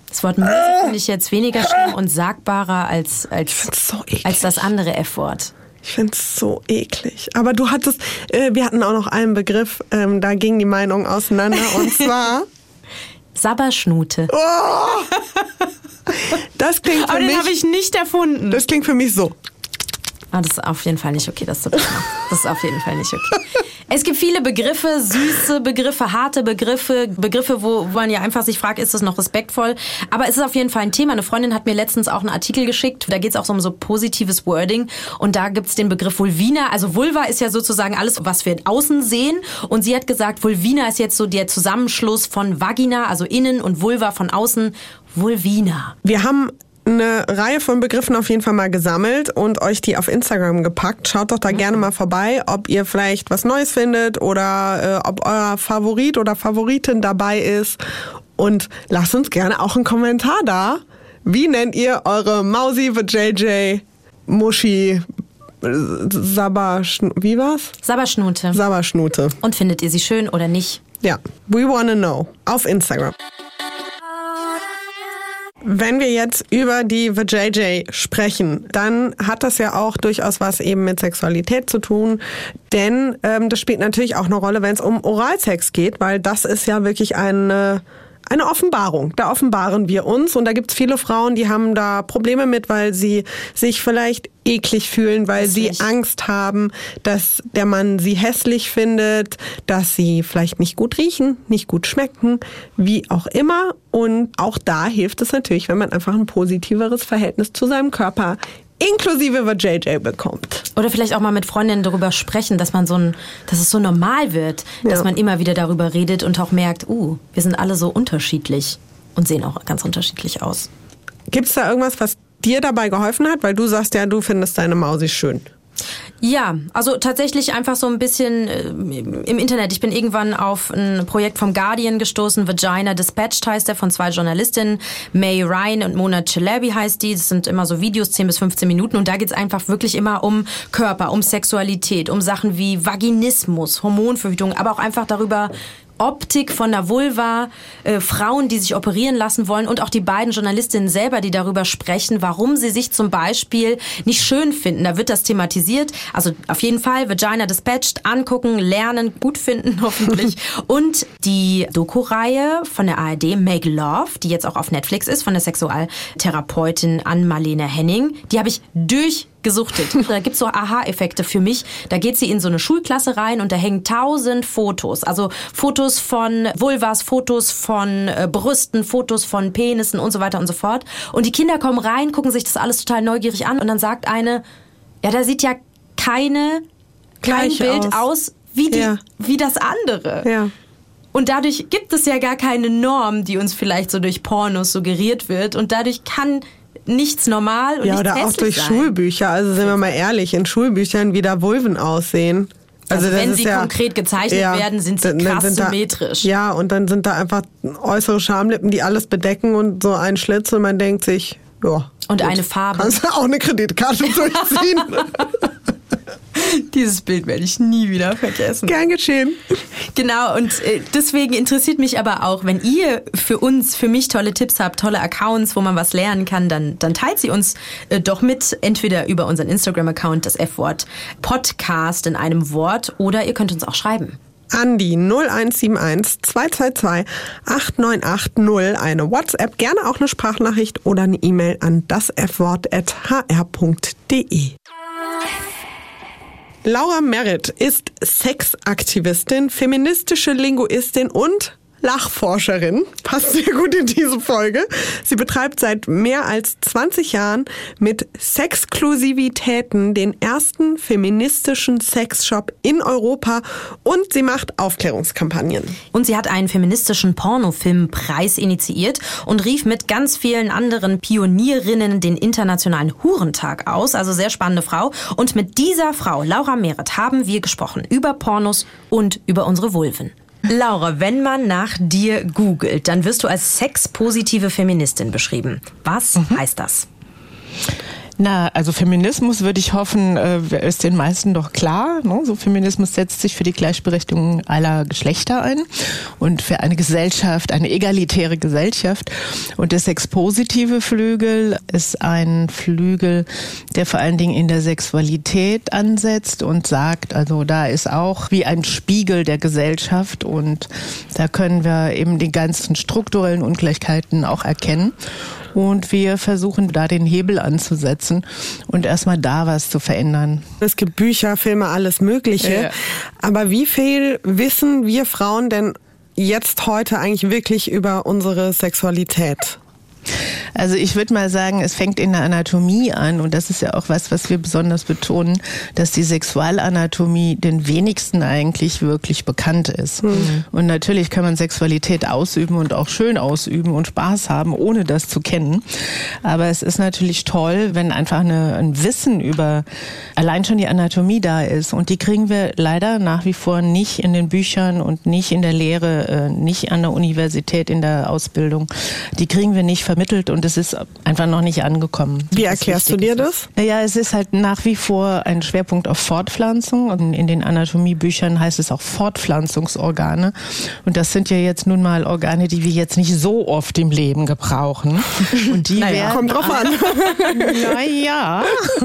Das Wort Möse finde ich jetzt weniger schlimm und sagbarer als, als, so als das andere F-Wort. Ich finde es so eklig. Aber du hattest, äh, wir hatten auch noch einen Begriff, ähm, da gingen die Meinungen auseinander. Und zwar, Sabberschnute. das klingt für Aber den mich, habe ich nicht erfunden. das klingt für mich so. Ah, das ist auf jeden Fall nicht okay, das machst. Das ist auf jeden Fall nicht okay. Es gibt viele Begriffe, süße Begriffe, harte Begriffe, Begriffe, wo man ja einfach sich fragt, ist das noch respektvoll? Aber es ist auf jeden Fall ein Thema. Eine Freundin hat mir letztens auch einen Artikel geschickt, da geht es auch so um so positives Wording und da gibt's den Begriff Vulvina. Also Vulva ist ja sozusagen alles, was wir außen sehen und sie hat gesagt, Vulvina ist jetzt so der Zusammenschluss von Vagina, also innen und Vulva von außen, Vulvina. Wir haben eine Reihe von Begriffen auf jeden Fall mal gesammelt und euch die auf Instagram gepackt. Schaut doch da gerne mal vorbei, ob ihr vielleicht was Neues findet oder äh, ob euer Favorit oder Favoritin dabei ist. Und lasst uns gerne auch einen Kommentar da. Wie nennt ihr eure Mausi JJ Muschi äh, Sabaschn wie war's? Sabberschnute. Saberschnute. Und findet ihr sie schön oder nicht? Ja, we wanna know. Auf Instagram. Wenn wir jetzt über die VJJ sprechen, dann hat das ja auch durchaus was eben mit Sexualität zu tun. Denn ähm, das spielt natürlich auch eine Rolle, wenn es um Oralsex geht, weil das ist ja wirklich eine, eine Offenbarung. Da offenbaren wir uns und da gibt's viele Frauen, die haben da Probleme mit, weil sie sich vielleicht eklig fühlen, weil sie Hässlich. Angst haben, dass der Mann sie hässlich findet, dass sie vielleicht nicht gut riechen, nicht gut schmecken, wie auch immer. Und auch da hilft es natürlich, wenn man einfach ein positiveres Verhältnis zu seinem Körper inklusive JJ bekommt. Oder vielleicht auch mal mit Freundinnen darüber sprechen, dass man so ein, dass es so normal wird, dass Ja. man immer wieder darüber redet und auch merkt, uh, wir sind alle so unterschiedlich und sehen auch ganz unterschiedlich aus. Gibt's da irgendwas, was dir dabei geholfen hat? Weil du sagst ja, du findest deine Mausi schön. Ja, also tatsächlich einfach so ein bisschen äh, im Internet. Ich bin irgendwann auf ein Projekt vom Guardian gestoßen, Vagina Dispatched heißt der, von zwei Journalistinnen, May Ryan und Mona Chalabi heißt die. Das sind immer so Videos, 10 bis 15 Minuten und da geht's einfach wirklich immer um Körper, um Sexualität, um Sachen wie Vaginismus, Hormonverhütung, aber auch einfach darüber, Optik von der Vulva, äh, Frauen, die sich operieren lassen wollen und auch die beiden Journalistinnen selber, die darüber sprechen, warum sie sich zum Beispiel nicht schön finden. Da wird das thematisiert. Also auf jeden Fall Vagina Dispatched angucken, lernen, gut finden hoffentlich. und die Doku-Reihe von der ARD Make Love, die jetzt auch auf Netflix ist, von der Sexualtherapeutin Ann-Marlene Henning, die habe ich durch gesuchtet. Da gibt's so Aha-Effekte für mich. Da geht sie in so eine Schulklasse rein und da hängen tausend Fotos. Also Fotos von Vulvas, Fotos von äh, Brüsten, Fotos von Penissen und so weiter und so fort. Und die Kinder kommen rein, gucken sich das alles total neugierig an und dann sagt eine, ja, da sieht ja keine, kein Bild aus. aus, wie, die, Ja. wie das andere. Ja. Und dadurch gibt es ja gar keine Norm, die uns vielleicht so durch Pornos suggeriert wird. Und dadurch kann nichts normal und Ja, oder auch durch sein. Schulbücher. Also sind wir mal ehrlich, in Schulbüchern, wie da Vulven aussehen. Also das wenn sie konkret gezeichnet werden, sind sie krass da, symmetrisch. Ja, und dann sind da einfach äußere Schamlippen, die alles bedecken und so ein Schlitz und man denkt sich, ja. Und eine Farbe. Kannst du auch eine Kreditkarte durchziehen. Dieses Bild werde ich nie wieder vergessen. Gern geschehen. Genau, und äh, deswegen interessiert mich aber auch, wenn ihr für uns, für mich tolle Tipps habt, tolle Accounts, wo man was lernen kann, dann, dann teilt sie uns äh, doch mit, entweder über unseren Instagram-Account, das F-Wort Podcast in einem Wort, oder ihr könnt uns auch schreiben. An die 0171 222 8980 eine WhatsApp, gerne auch eine Sprachnachricht oder eine E-Mail an das fwort.hr.de. Laura Merritt ist Sexaktivistin, feministische Linguistin und Lachforscherin. Passt sehr gut in diese Folge. Sie betreibt seit mehr als 20 Jahren mit Sexklusivitäten den ersten feministischen Sexshop in Europa und sie macht Aufklärungskampagnen. Und sie hat einen feministischen Pornofilmpreis initiiert und rief mit ganz vielen anderen Pionierinnen den Internationalen Hurentag aus. Also sehr spannende Frau. Und mit dieser Frau, Laura Mehret, haben wir gesprochen über Pornos und über unsere Vulven. Laura, wenn man nach dir googelt, dann wirst du als sexpositive Feministin beschrieben. Was heißt das? Na, also Feminismus würde ich hoffen, äh, ist den meisten doch klar. Ne? So Feminismus setzt sich für die Gleichberechtigung aller Geschlechter ein und für eine Gesellschaft, eine egalitäre Gesellschaft. Und der sexpositive Flügel ist ein Flügel, der vor allen Dingen in der Sexualität ansetzt und sagt, also da ist auch wie ein Spiegel der Gesellschaft und da können wir eben die ganzen strukturellen Ungleichheiten auch erkennen. Und wir versuchen da den Hebel anzusetzen und erstmal da was zu verändern. Es gibt Bücher, Filme, alles Mögliche. Ja. Aber wie viel wissen wir Frauen denn jetzt heute eigentlich wirklich über unsere Sexualität? Also ich würde mal sagen, es fängt in der Anatomie an und das ist ja auch was, was wir besonders betonen, dass die Sexualanatomie den wenigsten eigentlich wirklich bekannt ist. Mhm. Und natürlich kann man Sexualität ausüben und auch schön ausüben und Spaß haben, ohne das zu kennen. Aber es ist natürlich toll, wenn einfach eine, ein Wissen über allein schon die Anatomie da ist. Und die kriegen wir leider nach wie vor nicht in den Büchern und nicht in der Lehre, äh, nicht an der Universität in der Ausbildung. Die kriegen wir nicht vermittelt und es ist einfach noch nicht angekommen. Wie erklärst du dir das? Naja, es ist halt nach wie vor ein Schwerpunkt auf Fortpflanzung und in den Anatomiebüchern heißt es auch Fortpflanzungsorgane und das sind ja jetzt nun mal Organe, die wir jetzt nicht so oft im Leben gebrauchen. Und die naja, werden kommt drauf an. naja,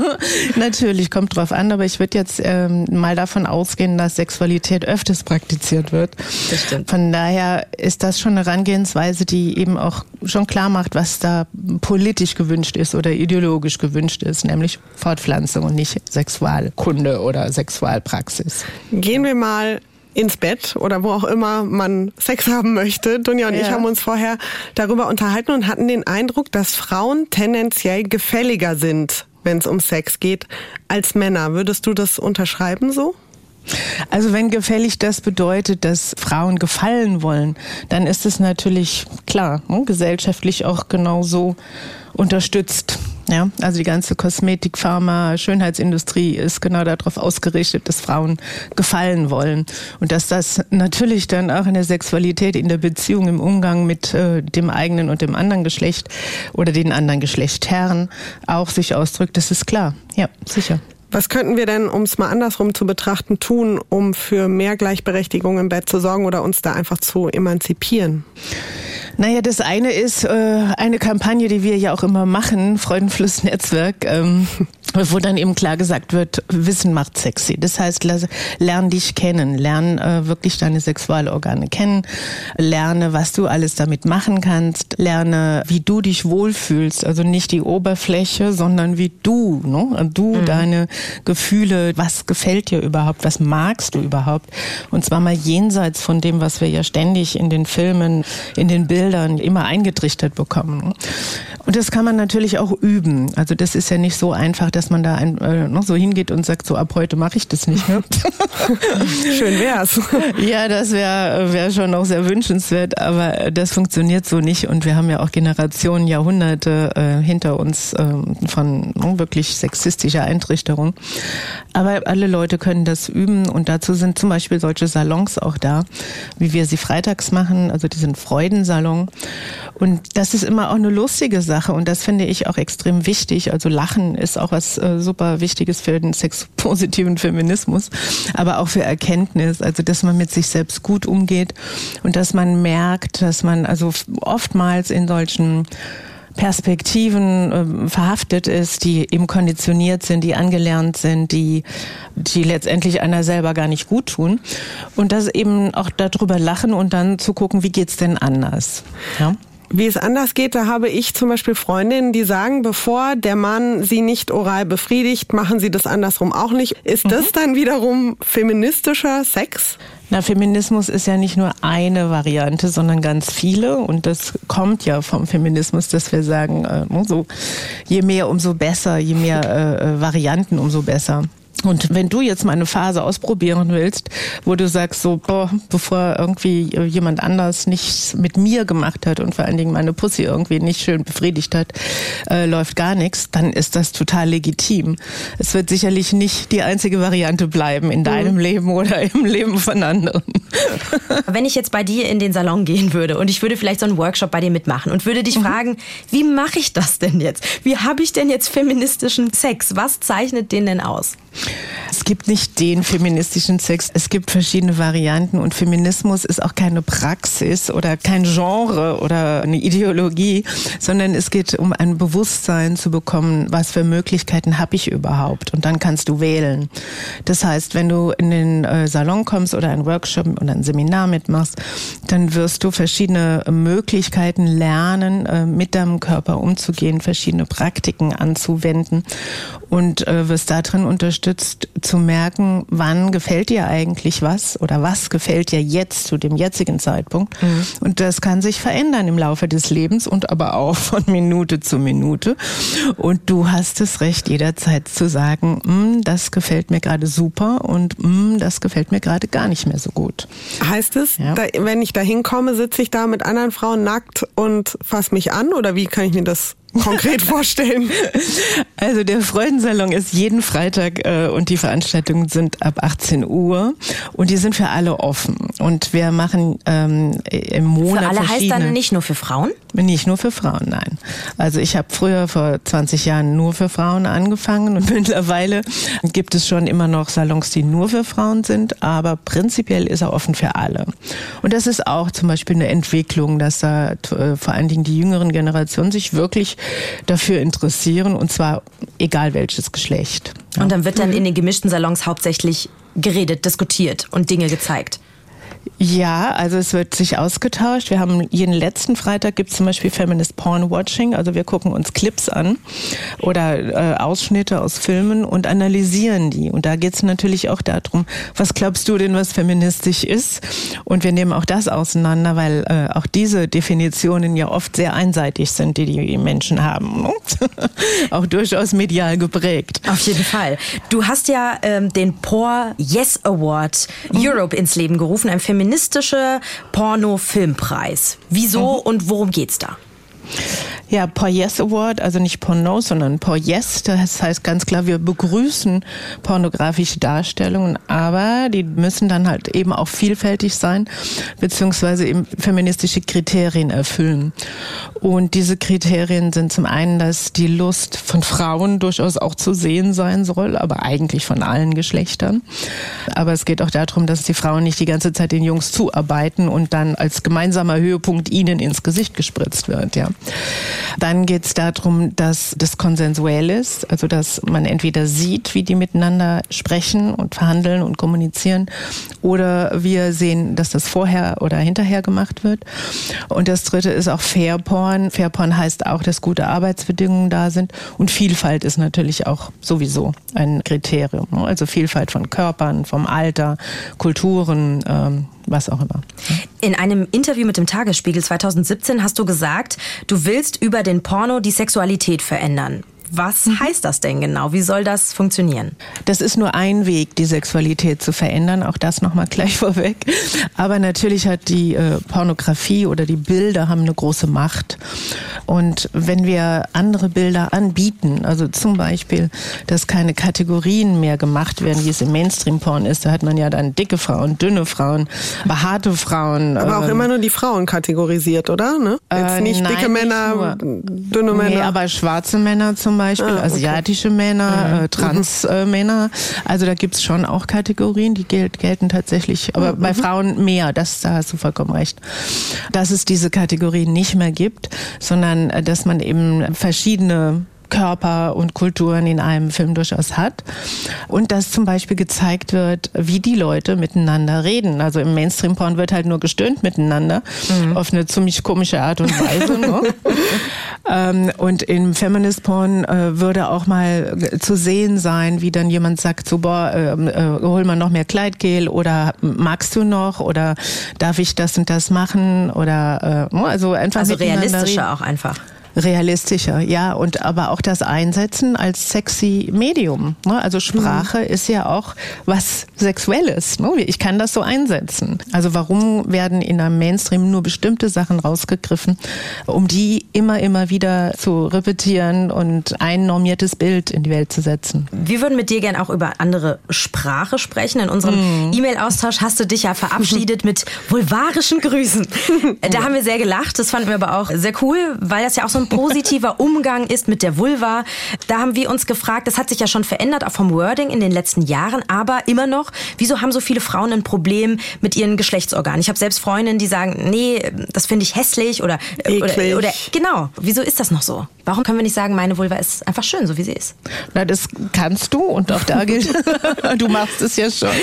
natürlich kommt drauf an, aber ich würde jetzt ähm, mal davon ausgehen, dass Sexualität öfters praktiziert wird. Das stimmt. Von daher ist das schon eine Herangehensweise, die eben auch schon klar macht, was da politisch gewünscht ist oder ideologisch gewünscht ist, nämlich Fortpflanzung und nicht Sexualkunde oder Sexualpraxis. Gehen wir mal ins Bett oder wo auch immer man Sex haben möchte. Dunja und Ja. ich haben uns vorher darüber unterhalten und hatten den Eindruck, dass Frauen tendenziell gefälliger sind, wenn es um Sex geht, als Männer. Würdest du das unterschreiben so? Also wenn gefällig das bedeutet, dass Frauen gefallen wollen, dann ist es natürlich klar, ne, gesellschaftlich auch genauso unterstützt. Ja, also die ganze Kosmetik, Pharma, Schönheitsindustrie ist genau darauf ausgerichtet, dass Frauen gefallen wollen und dass das natürlich dann auch in der Sexualität, in der Beziehung, im Umgang mit äh, dem eigenen und dem anderen Geschlecht oder den anderen Geschlechtherren auch sich ausdrückt. Das ist klar. Ja, sicher. Was könnten wir denn, um es mal andersrum zu betrachten, tun, um für mehr Gleichberechtigung im Bett zu sorgen oder uns da einfach zu emanzipieren? Naja, das eine ist äh, eine Kampagne, die wir ja auch immer machen, Freudenfluss Netzwerk, ähm, wo dann eben klar gesagt wird, Wissen macht sexy. Das heißt, lern dich kennen, lern äh, wirklich deine Sexualorgane kennen, lerne, was du alles damit machen kannst, lerne, wie du dich wohlfühlst, also nicht die Oberfläche, sondern wie du, ne? du, deine Gefühle, was gefällt dir überhaupt, was magst du überhaupt und zwar mal jenseits von dem, was wir ja ständig in den Filmen, in den Bildern immer eingetrichtert bekommen. Und das kann man natürlich auch üben. Also das ist ja nicht so einfach, dass man da ein, äh, noch so hingeht und sagt, so ab heute mache ich das nicht mehr. Schön wär's. Ja, das wäre wär schon auch sehr wünschenswert, aber das funktioniert so nicht und wir haben ja auch Generationen, Jahrhunderte äh, hinter uns ähm, von äh, wirklich sexistischer Eintrichterung. Aber alle Leute können das üben und dazu sind zum Beispiel solche Salons auch da, wie wir sie freitags machen, also diesen Freudensalon. Und das ist immer auch eine lustige Sache und das finde ich auch extrem wichtig. Also Lachen ist auch was äh, super Wichtiges für den sexpositiven Feminismus, aber auch für Erkenntnis, also dass man mit sich selbst gut umgeht und dass man merkt, dass man also oftmals in solchen Perspektiven ähm, verhaftet ist, die eben konditioniert sind, die angelernt sind, die, die letztendlich einer selber gar nicht gut tun. Und das eben auch darüber lachen und dann zu gucken, wie geht's denn anders? Ja? Wie es anders geht, da habe ich zum Beispiel Freundinnen, die sagen, bevor der Mann sie nicht oral befriedigt, machen sie das andersrum auch nicht. Ist das dann wiederum feministischer Sex? Na, Feminismus ist ja nicht nur eine Variante, sondern ganz viele. Und das kommt ja vom Feminismus, dass wir sagen, äh, so, je mehr, umso besser, je mehr äh, äh, Varianten, umso besser. Und wenn du jetzt mal eine Phase ausprobieren willst, wo du sagst, so, boah, bevor irgendwie jemand anders nichts mit mir gemacht hat und vor allen Dingen meine Pussy irgendwie nicht schön befriedigt hat, äh, läuft gar nichts, dann ist das total legitim. Es wird sicherlich nicht die einzige Variante bleiben in deinem Leben oder im Leben von anderen. Wenn ich jetzt bei dir in den Salon gehen würde und ich würde vielleicht so einen Workshop bei dir mitmachen und würde dich fragen, wie mache ich das denn jetzt? Wie habe ich denn jetzt feministischen Sex? Was zeichnet den denn aus? Es gibt nicht den feministischen Sex. Es gibt verschiedene Varianten und Feminismus ist auch keine Praxis oder kein Genre oder eine Ideologie, sondern es geht um ein Bewusstsein zu bekommen, was für Möglichkeiten habe ich überhaupt. Und dann kannst du wählen. Das heißt, wenn du in den äh, Salon kommst oder einen Workshop oder ein Seminar mitmachst, dann wirst du verschiedene Möglichkeiten lernen, äh, mit deinem Körper umzugehen, verschiedene Praktiken anzuwenden und äh, wirst darin unterstützt zu merken, wann gefällt dir eigentlich was oder was gefällt dir jetzt zu dem jetzigen Zeitpunkt. Mhm. Und das kann sich verändern im Laufe des Lebens und aber auch von Minute zu Minute. Und du hast das Recht jederzeit zu sagen, mm, das gefällt mir gerade super und mm, das gefällt mir gerade gar nicht mehr so gut. Heißt es, ja. da, wenn ich da hinkomme, sitze ich da mit anderen Frauen nackt und fasse mich an oder wie kann ich mir das konkret vorstellen? Also der Freudensalon ist jeden Freitag äh, und die Veranstaltungen sind ab 18 Uhr und die sind für alle offen. Und wir machen ähm, im Monat. Für alle heißt dann nicht nur für Frauen? Nicht nur für Frauen, nein. Also ich habe früher vor 20 Jahren nur für Frauen angefangen und mittlerweile gibt es schon immer noch Salons, die nur für Frauen sind, aber prinzipiell ist er offen für alle. Und das ist auch zum Beispiel eine Entwicklung, dass da äh, vor allen Dingen die jüngeren Generationen sich wirklich dafür interessieren und zwar egal welches Geschlecht. Und dann wird dann in den gemischten Salons hauptsächlich geredet, diskutiert und Dinge gezeigt. Ja, also es wird sich ausgetauscht. Wir haben jeden letzten Freitag gibt es zum Beispiel Feminist Porn Watching. Also wir gucken uns Clips an oder äh, Ausschnitte aus Filmen und analysieren die. Und da geht es natürlich auch darum, was glaubst du denn, was feministisch ist? Und wir nehmen auch das auseinander, weil äh, auch diese Definitionen ja oft sehr einseitig sind, die die Menschen haben. Auch durchaus medial geprägt. Auf jeden Fall. Du hast ja ähm, den Por Yes Award Europe ins Leben gerufen, ein feministische Porno-Filmpreis. Wieso mhm. und worum geht's da? Ja, Yes Award, also nicht Porno, sondern Yes. Das heißt ganz klar, wir begrüßen pornografische Darstellungen, aber die müssen dann halt eben auch vielfältig sein, beziehungsweise eben feministische Kriterien erfüllen. Und diese Kriterien sind zum einen, dass die Lust von Frauen durchaus auch zu sehen sein soll, aber eigentlich von allen Geschlechtern. Aber es geht auch darum, dass die Frauen nicht die ganze Zeit den Jungs zuarbeiten und dann als gemeinsamer Höhepunkt ihnen ins Gesicht gespritzt wird, ja. Dann geht es darum, dass das konsensuell ist, also dass man entweder sieht, wie die miteinander sprechen und verhandeln und kommunizieren, oder wir sehen, dass das vorher oder hinterher gemacht wird. Und das Dritte ist auch Fairporn. Fairporn heißt auch, dass gute Arbeitsbedingungen da sind. Und Vielfalt ist natürlich auch sowieso ein Kriterium. Also Vielfalt von Körpern, vom Alter, Kulturen, ähm, was auch immer. In einem Interview mit dem Tagesspiegel 2017 hast du gesagt, du willst über den Porno die Sexualität verändern. Was mhm. heißt das denn genau? Wie soll das funktionieren? Das ist nur ein Weg, die Sexualität zu verändern. Auch das nochmal gleich vorweg. Aber natürlich hat die äh, Pornografie oder die Bilder haben eine große Macht. Und wenn wir andere Bilder anbieten, also zum Beispiel, dass keine Kategorien mehr gemacht werden, wie es im Mainstream-Porn ist, da hat man ja dann dicke Frauen, dünne Frauen, behaarte Frauen. Aber auch ähm, immer nur die Frauen kategorisiert, oder? Ne? Jetzt nicht äh, nein, dicke Männer, dünne Männer. Nee, aber schwarze Männer zum Beispiel, ah, okay. asiatische Männer, mhm. äh, Trans-Männer. also da gibt's schon auch Kategorien, die gel gelten tatsächlich, aber mhm. bei Frauen mehr, das, da hast du vollkommen recht. Dass es diese Kategorien nicht mehr gibt, sondern äh, dass man eben verschiedene Körper und Kulturen in einem Film durchaus hat. Und dass zum Beispiel gezeigt wird, wie die Leute miteinander reden. Also im Mainstream-Porn wird halt nur gestöhnt miteinander, mhm. auf eine ziemlich komische Art und Weise. ne? ähm, und im Feminist-Porn äh, würde auch mal zu sehen sein, wie dann jemand sagt, so, boah, äh, äh, hol mal noch mehr Kleidgel oder magst du noch oder darf ich das und das machen oder äh, also einfach Also realistischer auch einfach. Realistischer, ja. Und aber auch das Einsetzen als sexy Medium. Ne? Also Sprache mhm. ist ja auch was Sexuelles. Ne? Ich kann das so einsetzen. Also warum werden in einem Mainstream nur bestimmte Sachen rausgegriffen, um die immer, immer wieder zu repetieren und ein normiertes Bild in die Welt zu setzen? Wir würden mit dir gern auch über andere Sprache sprechen. In unserem mhm. E-Mail-Austausch hast du dich ja verabschiedet mit vulvarischen Grüßen. Da haben wir sehr gelacht. Das fanden wir aber auch sehr cool, weil das ja auch so ein positiver Umgang ist mit der Vulva. Da haben wir uns gefragt, das hat sich ja schon verändert, auch vom Wording in den letzten Jahren, aber immer noch, wieso haben so viele Frauen ein Problem mit ihren Geschlechtsorganen? Ich habe selbst Freundinnen, die sagen, nee, das finde ich hässlich oder, oder, oder genau. Wieso ist das noch so? Warum können wir nicht sagen, meine Vulva ist einfach schön, so wie sie ist? Na, das kannst du und auch da gilt, du machst es ja schon.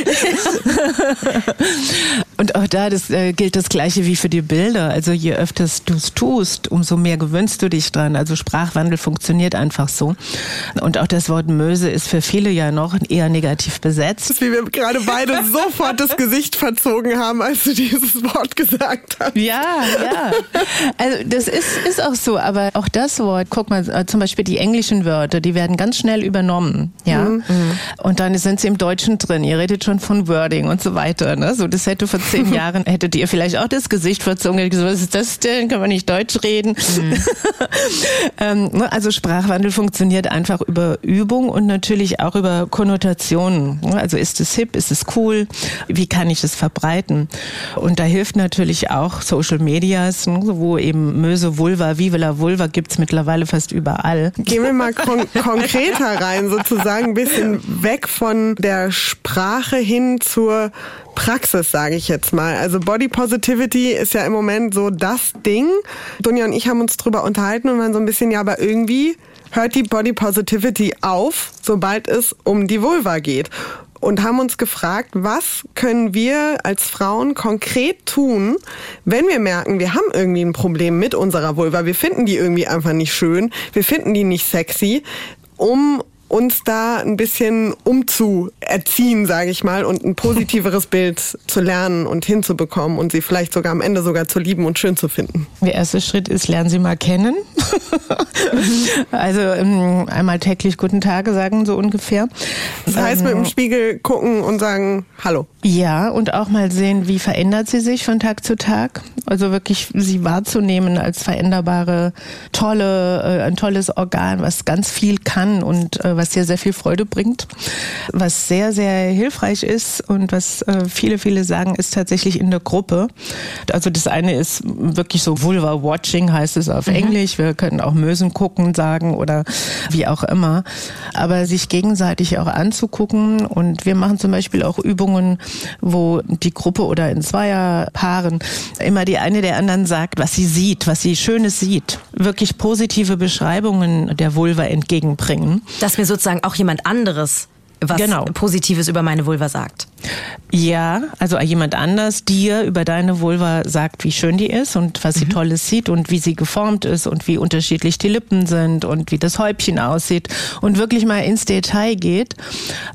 und auch da das, äh, gilt das Gleiche wie für die Bilder. Also je öfter du es tust, umso mehr gewöhnst du dich dran. Also Sprachwandel funktioniert einfach so. Und auch das Wort Möse ist für viele ja noch eher negativ besetzt. Wie wir gerade beide sofort das Gesicht verzogen haben, als du dieses Wort gesagt hast. Ja, ja. Also das ist, ist auch so, aber auch das Wort guck mal, äh, zum Beispiel die englischen Wörter, die werden ganz schnell übernommen, ja. Mhm. Und dann sind sie im Deutschen drin. Ihr redet schon von Wording und so weiter. Ne? So, das hätte vor zehn Jahren hättet ihr vielleicht auch das Gesicht verzogen. Gesagt, was ist das denn? Kann man nicht Deutsch reden? Mhm. ähm, ne, also Sprachwandel funktioniert einfach über Übung und natürlich auch über Konnotationen. Ne? Also ist es hip, ist es cool? Wie kann ich es verbreiten? Und da hilft natürlich auch Social Medias, ne? wo eben Möse Vulva, Vive la Vulva gibt's mittlerweile mittlerweile fast überall. Gehen wir mal kon konkreter rein, sozusagen ein bisschen weg von der Sprache hin zur Praxis, sage ich jetzt mal. Also Body Positivity ist ja im Moment so das Ding. Dunja und ich haben uns drüber unterhalten und waren so ein bisschen, ja, aber irgendwie hört die Body Positivity auf, sobald es um die Vulva geht und haben uns gefragt, was können wir als Frauen konkret tun, wenn wir merken, wir haben irgendwie ein Problem mit unserer Vulva, wir finden die irgendwie einfach nicht schön, wir finden die nicht sexy, um uns da ein bisschen umzuerziehen, sage ich mal, und ein positiveres Bild zu lernen und hinzubekommen und sie vielleicht sogar am Ende sogar zu lieben und schön zu finden. Der erste Schritt ist, lernen Sie mal kennen. also ähm, einmal täglich guten Tage sagen, so ungefähr. Das heißt, mit dem ähm, Spiegel gucken und sagen, hallo. Ja, und auch mal sehen, wie verändert sie sich von Tag zu Tag. Also wirklich sie wahrzunehmen als veränderbare, tolle, äh, ein tolles Organ, was ganz viel kann und äh, was dir sehr viel Freude bringt. Was sehr, sehr hilfreich ist und was äh, viele, viele sagen, ist tatsächlich in der Gruppe. Also das eine ist wirklich so Vulva Watching heißt es auf mhm. Englisch. Wir können auch Mösen gucken sagen oder wie auch immer. Aber sich gegenseitig auch anzugucken und wir machen zum Beispiel auch Übungen, wo die Gruppe oder in Zweierpaaren immer die eine der anderen sagt, was sie sieht, was sie Schönes sieht. Wirklich positive Beschreibungen der Vulva entgegenbringen. Dass mir sozusagen auch jemand anderes was genau. Positives über meine Vulva sagt. Ja, also jemand anders dir über deine Vulva sagt, wie schön die ist und was sie mhm. Tolles sieht und wie sie geformt ist und wie unterschiedlich die Lippen sind und wie das Häubchen aussieht und wirklich mal ins Detail geht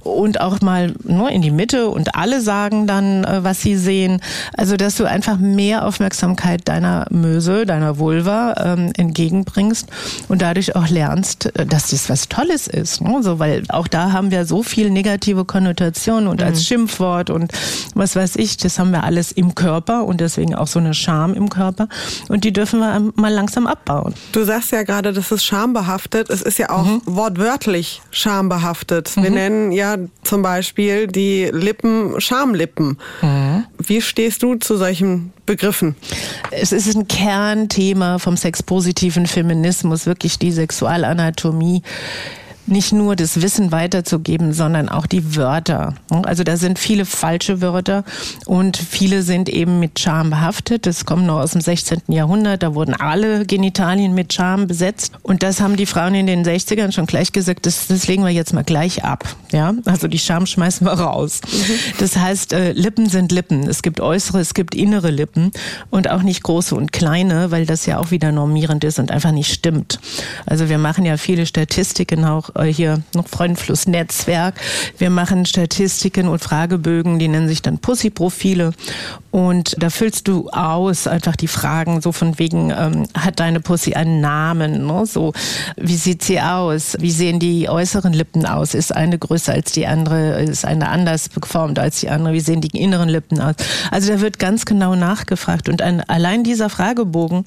und auch mal nur in die Mitte und alle sagen dann, äh, was sie sehen. Also, dass du einfach mehr Aufmerksamkeit deiner Möse, deiner Vulva ähm, entgegenbringst und dadurch auch lernst, äh, dass das was Tolles ist. Ne? So, weil auch da haben wir so viel negative Konnotationen und mhm. als Schimpf Schimpfwort und was weiß ich, das haben wir alles im Körper und deswegen auch so eine Scham im Körper und die dürfen wir mal langsam abbauen. Du sagst ja gerade, das ist schambehaftet. Es ist ja auch mhm. wortwörtlich schambehaftet. Wir mhm. nennen ja zum Beispiel die Lippen Schamlippen. Mhm. Wie stehst du zu solchen Begriffen? Es ist ein Kernthema vom sexpositiven Feminismus, wirklich die Sexualanatomie nicht nur das Wissen weiterzugeben, sondern auch die Wörter. Also da sind viele falsche Wörter und viele sind eben mit Charme behaftet. Das kommt noch aus dem 16. Jahrhundert. Da wurden alle Genitalien mit Charme besetzt. Und das haben die Frauen in den 60ern schon gleich gesagt, das, das legen wir jetzt mal gleich ab. Ja, also die Scham schmeißen wir raus. Mhm. Das heißt, äh, Lippen sind Lippen. Es gibt äußere, es gibt innere Lippen und auch nicht große und kleine, weil das ja auch wieder normierend ist und einfach nicht stimmt. Also wir machen ja viele Statistiken auch hier noch Freundfluss-Netzwerk. Wir machen Statistiken und Fragebögen, die nennen sich dann Pussy-Profile. Und da füllst du aus einfach die Fragen so von wegen, ähm, hat deine Pussy einen Namen? Ne? So, wie sieht sie aus? Wie sehen die äußeren Lippen aus? Ist eine größer als die andere? Ist eine anders geformt als die andere? Wie sehen die inneren Lippen aus? Also da wird ganz genau nachgefragt. Und ein, allein dieser Fragebogen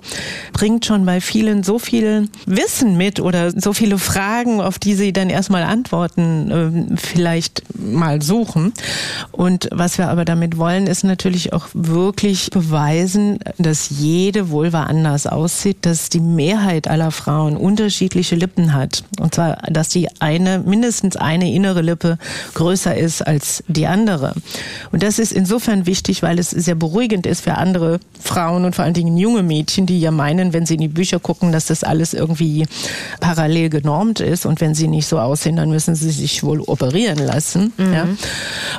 bringt schon bei vielen so viel Wissen mit oder so viele Fragen, auf die sie dann erstmal Antworten äh, vielleicht mal suchen. Und was wir aber damit wollen, ist natürlich auch wirklich beweisen, dass jede Vulva anders aussieht, dass die Mehrheit aller Frauen unterschiedliche Lippen hat. Und zwar, dass die eine, mindestens eine innere Lippe größer ist als die andere. Und das ist insofern wichtig, weil es sehr beruhigend ist für andere Frauen und vor allen Dingen junge Mädchen, die ja meinen, wenn sie in die Bücher gucken, dass das alles irgendwie parallel genormt ist und wenn sie nicht so aussehen, dann müssen sie sich wohl operieren lassen. Mhm. Ja.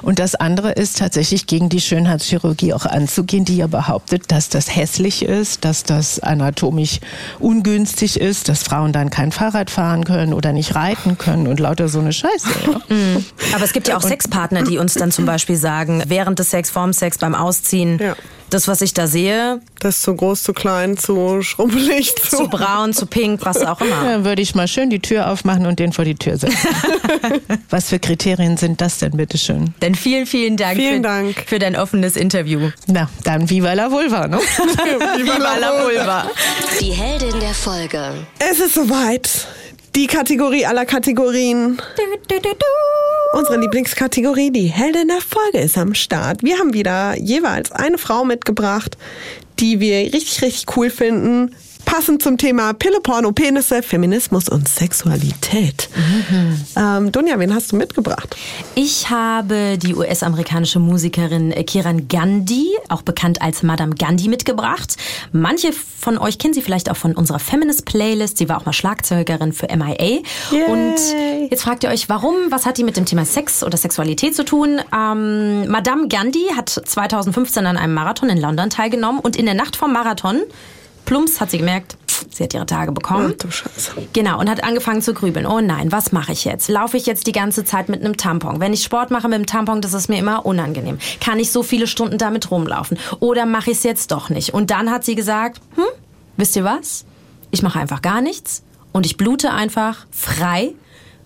Und das andere ist tatsächlich gegen die Schönheitschirurgie auch anzugehen, die ja behauptet, dass das hässlich ist, dass das anatomisch ungünstig ist, dass Frauen dann kein Fahrrad fahren können oder nicht reiten können und lauter so eine Scheiße. Ja. Mhm. Aber es gibt ja auch Sexpartner, die uns dann zum Beispiel sagen, während des Sex, vorm Sex, beim Ausziehen, ja das, was ich da sehe. Das ist zu groß, zu klein, zu schrumpelig, zu, zu braun, zu pink, was auch immer. Dann würde ich mal schön die Tür aufmachen und den vor die Tür setzen. was für Kriterien sind das denn, bitteschön? Denn vielen, vielen Dank, vielen für, Dank. für dein offenes Interview. Na, dann Viva la Vulva, ne? Viva la Vulva. Die Heldin der Folge. Es ist soweit. Die Kategorie aller Kategorien. Du, du, du, Unsere Lieblingskategorie, die Heldin der Folge, ist am Start. Wir haben wieder jeweils eine Frau mitgebracht, die wir richtig, richtig cool finden. Passend zum Thema Pille, Porno, Penisse, Feminismus und Sexualität. Mhm. Ähm, Dunja, wen hast du mitgebracht? Ich habe die US-amerikanische Musikerin Kiran Gandhi, auch bekannt als Madame Gandhi, mitgebracht. Manche von euch kennen sie vielleicht auch von unserer Feminist-Playlist. Sie war auch mal Schlagzeugerin für MIA. Yay. Und jetzt fragt ihr euch, warum? Was hat die mit dem Thema Sex oder Sexualität zu tun? Ähm, Madame Gandhi hat 2015 an einem Marathon in London teilgenommen und in der Nacht vom Marathon plumps hat sie gemerkt, sie hat ihre Tage bekommen. Ach du Scheiße. Genau, und hat angefangen zu grübeln. Oh nein, was mache ich jetzt? Laufe ich jetzt die ganze Zeit mit einem Tampon? Wenn ich Sport mache mit einem Tampon, das ist mir immer unangenehm. Kann ich so viele Stunden damit rumlaufen? Oder mache ich es jetzt doch nicht? Und dann hat sie gesagt, hm, wisst ihr was? Ich mache einfach gar nichts und ich blute einfach frei,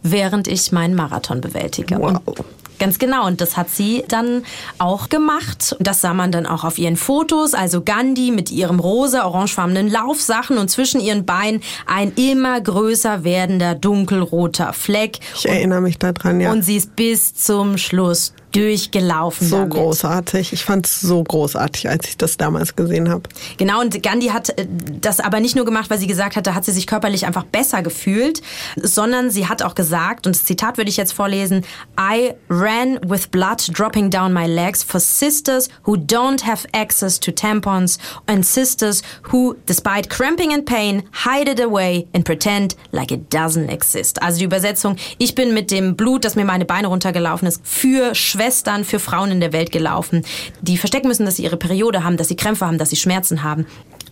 während ich meinen Marathon bewältige. Wow. Und Ganz genau. Und das hat sie dann auch gemacht. Das sah man dann auch auf ihren Fotos. Also Gandhi mit ihrem rosa-orangefarbenen Laufsachen und zwischen ihren Beinen ein immer größer werdender dunkelroter Fleck. Ich erinnere mich daran, ja. Und sie ist bis zum Schluss durchgelaufen. So damit. großartig. Ich fand es so großartig, als ich das damals gesehen habe. Genau, und Gandhi hat äh, das aber nicht nur gemacht, weil sie gesagt hat, da hat sie sich körperlich einfach besser gefühlt, sondern sie hat auch gesagt, und das Zitat würde ich jetzt vorlesen, I ran with blood dropping down my legs for sisters who don't have access to tampons and sisters who, despite cramping and pain, hide it away and pretend like it doesn't exist. Also die Übersetzung, ich bin mit dem Blut, das mir meine Beine runtergelaufen ist, für Schwestern Schwestern für Frauen in der Welt gelaufen, die verstecken müssen, dass sie ihre Periode haben, dass sie Krämpfe haben, dass sie Schmerzen haben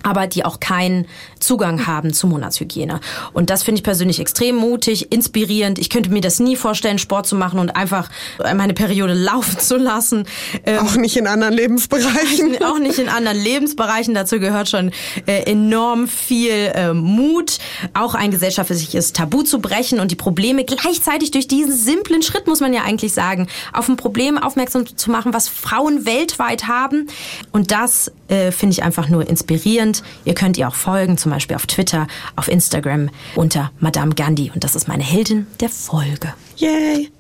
aber die auch keinen Zugang haben zu Monatshygiene. Und das finde ich persönlich extrem mutig, inspirierend. Ich könnte mir das nie vorstellen, Sport zu machen und einfach meine Periode laufen zu lassen. Ähm, auch nicht in anderen Lebensbereichen. Auch nicht in anderen Lebensbereichen. Dazu gehört schon äh, enorm viel äh, Mut, auch ein gesellschaftliches Tabu zu brechen und die Probleme gleichzeitig durch diesen simplen Schritt, muss man ja eigentlich sagen, auf ein Problem aufmerksam zu machen, was Frauen weltweit haben. Und das äh, finde ich einfach nur inspirierend sind. Ihr könnt ihr auch folgen, zum Beispiel auf Twitter, auf Instagram unter Madame Gandhi. Und das ist meine Heldin der Folge. Yay!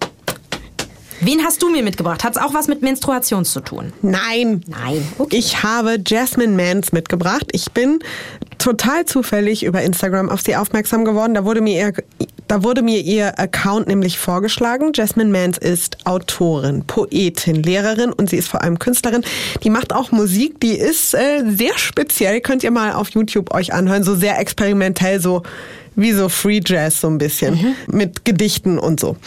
Wen hast du mir mitgebracht? Hat es auch was mit Menstruation zu tun? Nein. Nein. Okay. Ich habe Jasmine Mans mitgebracht. Ich bin total zufällig über Instagram auf sie aufmerksam geworden. Da wurde mir ihr, da wurde mir ihr Account nämlich vorgeschlagen. Jasmine Mans ist Autorin, Poetin, Lehrerin und sie ist vor allem Künstlerin. Die macht auch Musik. Die ist äh, sehr speziell. Könnt ihr mal auf YouTube euch anhören. So sehr experimentell, so wie so Free Jazz so ein bisschen mit Gedichten und so.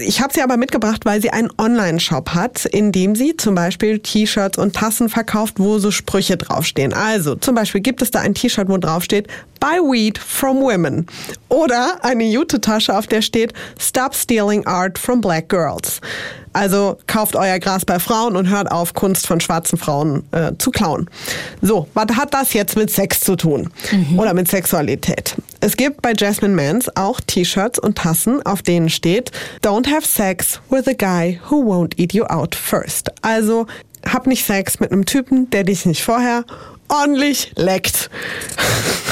Ich habe sie aber mitgebracht, weil sie einen Online-Shop hat, in dem sie zum Beispiel T-Shirts und Tassen verkauft, wo so Sprüche draufstehen. Also zum Beispiel gibt es da ein T-Shirt, wo draufsteht Buy Weed from Women oder eine Jute-Tasche, auf der steht Stop Stealing Art from Black Girls. Also kauft euer Gras bei Frauen und hört auf, Kunst von schwarzen Frauen äh, zu klauen. So, was hat das jetzt mit Sex zu tun? Oder mit Sexualität? Es gibt bei Jasmine Mans auch T-Shirts und Tassen, auf denen steht Don't have sex with a guy who won't eat you out first. Also hab nicht Sex mit einem Typen, der dich nicht vorher ordentlich leckt.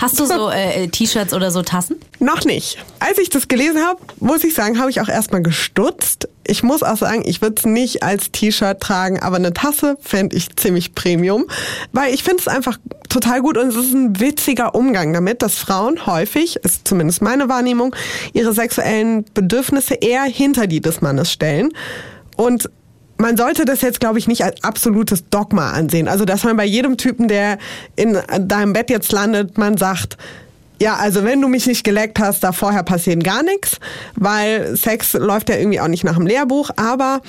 Hast du so äh, äh, T-Shirts oder so Tassen? Noch nicht. Als ich das gelesen habe, muss ich sagen, habe ich auch erstmal gestutzt. Ich muss auch sagen, ich würde es nicht als T-Shirt tragen, aber eine Tasse fände ich ziemlich Premium, weil ich finde es einfach total gut und es ist ein witziger Umgang damit, dass Frauen häufig, ist zumindest meine Wahrnehmung, ihre sexuellen Bedürfnisse eher hinter die des Mannes stellen. Und man sollte das jetzt, glaube ich, nicht als absolutes Dogma ansehen. Also, dass man bei jedem Typen, der in deinem Bett jetzt landet, man sagt, ja, also wenn du mich nicht geleckt hast, da vorher passiert gar nichts, weil Sex läuft ja irgendwie auch nicht nach dem Lehrbuch, aber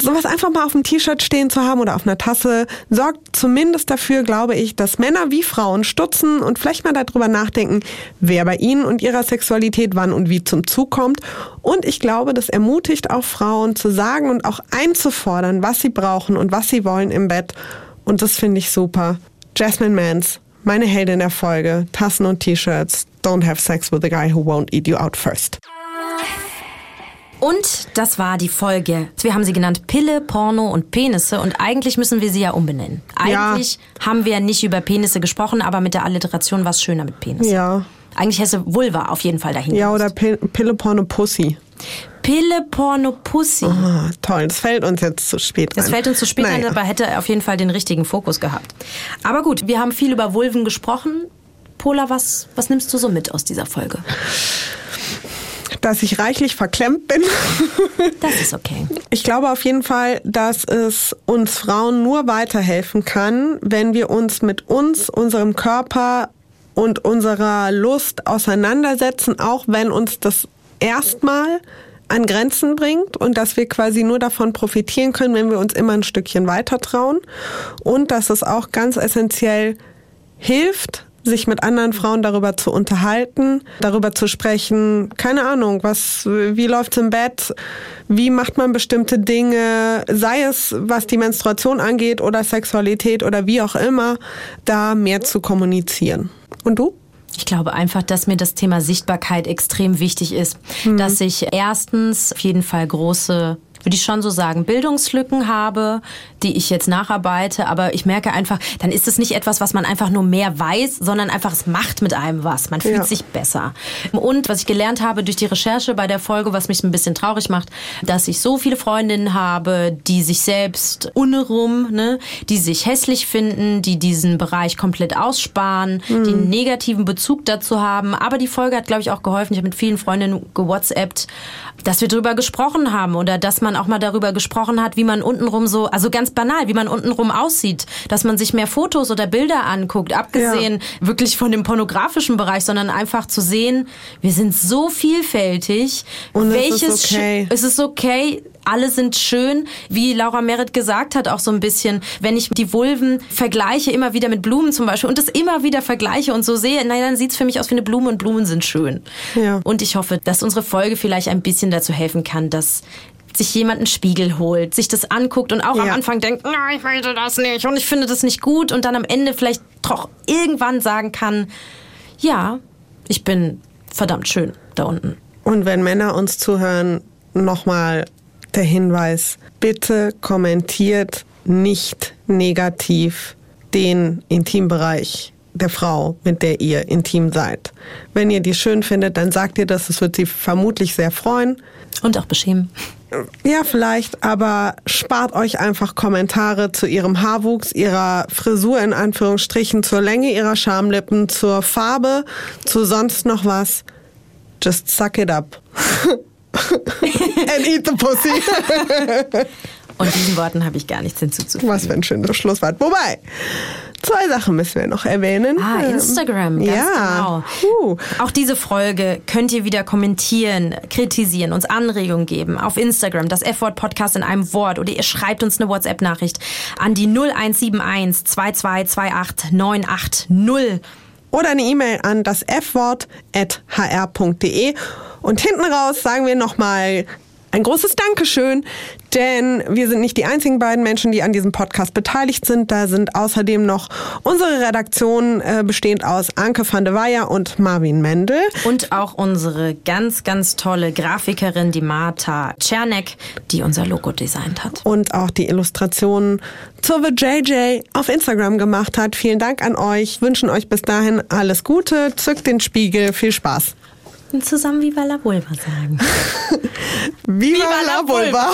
sowas einfach mal auf dem T-Shirt stehen zu haben oder auf einer Tasse sorgt zumindest dafür, glaube ich, dass Männer wie Frauen stutzen und vielleicht mal darüber nachdenken, wer bei ihnen und ihrer Sexualität wann und wie zum Zug kommt. Und ich glaube, das ermutigt auch Frauen zu sagen und auch einzufordern, was sie brauchen und was sie wollen im Bett. Und das finde ich super. Jasmine Mans, meine Heldin der Folge, Tassen und T-Shirts. Don't have sex with a guy who won't eat you out first. Und das war die Folge. Wir haben sie genannt Pille, Porno und Penisse und eigentlich müssen wir sie ja umbenennen. Eigentlich haben wir nicht über Penisse gesprochen, aber mit der Alliteration war es schöner mit Penis. Ja. Eigentlich hätte Vulva auf jeden Fall dahin. Ja, oder Pille, Pille Porno, Pussy. Pille, Porno, Pussy. Ah, toll, das fällt uns jetzt zu spät Das ein. fällt uns zu spät ein, Naja. aber hätte auf jeden Fall den richtigen Fokus gehabt. Aber gut, wir haben viel über Vulven gesprochen. Pola, was, was nimmst du so mit aus dieser Folge? Dass ich reichlich verklemmt bin. Das ist okay. Ich glaube auf jeden Fall, dass es uns Frauen nur weiterhelfen kann, wenn wir uns mit uns, unserem Körper und unserer Lust auseinandersetzen, auch wenn uns das erstmal an Grenzen bringt und dass wir quasi nur davon profitieren können, wenn wir uns immer ein Stückchen weiter trauen und dass es auch ganz essentiell hilft, sich mit anderen Frauen darüber zu unterhalten, darüber zu sprechen, keine Ahnung, was, wie läuft's im Bett, wie macht man bestimmte Dinge, sei es was die Menstruation angeht oder Sexualität oder wie auch immer, da mehr zu kommunizieren. Und du? Ich glaube einfach, dass mir das Thema Sichtbarkeit extrem wichtig ist. Dass ich erstens auf jeden Fall große, würde ich schon so sagen, Bildungslücken habe, die ich jetzt nacharbeite. Aber ich merke einfach, dann ist es nicht etwas, was man einfach nur mehr weiß, sondern einfach, es macht mit einem was. Man fühlt Ja. sich besser. Und was ich gelernt habe durch die Recherche bei der Folge, was mich ein bisschen traurig macht, dass ich so viele Freundinnen habe, die sich selbst unrum, ne, die sich hässlich finden, die diesen Bereich komplett aussparen, die einen negativen Bezug dazu haben. Aber die Folge hat, glaube ich, auch geholfen. Ich habe mit vielen Freundinnen gewhatsappt, dass wir darüber gesprochen haben oder dass man auch mal darüber gesprochen hat, wie man untenrum so, also ganz banal, wie man untenrum aussieht, dass man sich mehr Fotos oder Bilder anguckt, abgesehen wirklich von dem pornografischen Bereich, sondern einfach zu sehen, wir sind so vielfältig. Und es welches ist okay. Es ist okay, alle sind schön, wie Laura Merritt gesagt hat, auch so ein bisschen, wenn ich die Vulven vergleiche, immer wieder mit Blumen zum Beispiel und das immer wieder vergleiche und so sehe, naja, dann sieht's für mich aus wie eine Blume und Blumen sind schön. Ja. Und ich hoffe, dass unsere Folge vielleicht ein bisschen dazu helfen kann, dass sich jemand einen Spiegel holt, sich das anguckt und auch am Ja. Anfang denkt, na, ich möchte das nicht und ich finde das nicht gut und dann am Ende vielleicht doch irgendwann sagen kann, ja, ich bin verdammt schön da unten. Und wenn Männer uns zuhören, nochmal der Hinweis, bitte kommentiert nicht negativ den Intimbereich der Frau, mit der ihr intim seid. Wenn ihr die schön findet, dann sagt ihr das, es wird sie vermutlich sehr freuen. Und auch beschämen. Ja, vielleicht, aber spart euch einfach Kommentare zu ihrem Haarwuchs, ihrer Frisur in Anführungsstrichen, zur Länge ihrer Schamlippen, zur Farbe, zu sonst noch was. Just suck it up. And eat the pussy. Und diesen Worten habe ich gar nichts hinzuzufügen. Was für ein schönes Schlusswort. Wobei, Zwei Sachen müssen wir noch erwähnen. Ah, Ähm, Instagram, ganz ja. genau. Puh. Auch diese Folge könnt ihr wieder kommentieren, kritisieren, uns Anregungen geben auf Instagram, das F-Wort Podcast in einem Wort oder ihr schreibt uns eine WhatsApp-Nachricht an die 0171 2228 980. Oder eine E-Mail an das fwort.hr.de. Und hinten raus sagen wir nochmal ein großes Dankeschön, denn wir sind nicht die einzigen beiden Menschen, die an diesem Podcast beteiligt sind. Da sind außerdem noch unsere Redaktion äh, bestehend aus Anke van de Weyer und Marvin Mendel. Und auch unsere ganz, ganz tolle Grafikerin, die Marta Czernek, die unser Logo designt hat. und auch die Illustrationen zur The JJ auf Instagram gemacht hat. Vielen Dank an euch. Wünschen euch bis dahin alles Gute. Zückt den Spiegel. Viel Spaß. Und zusammen Viva la Vulva sagen. Viva, la Vulva.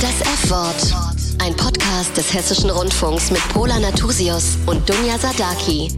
Das F-Wort. Ein Podcast des Hessischen Rundfunks mit Pola Natusius und Dunja Sadaki.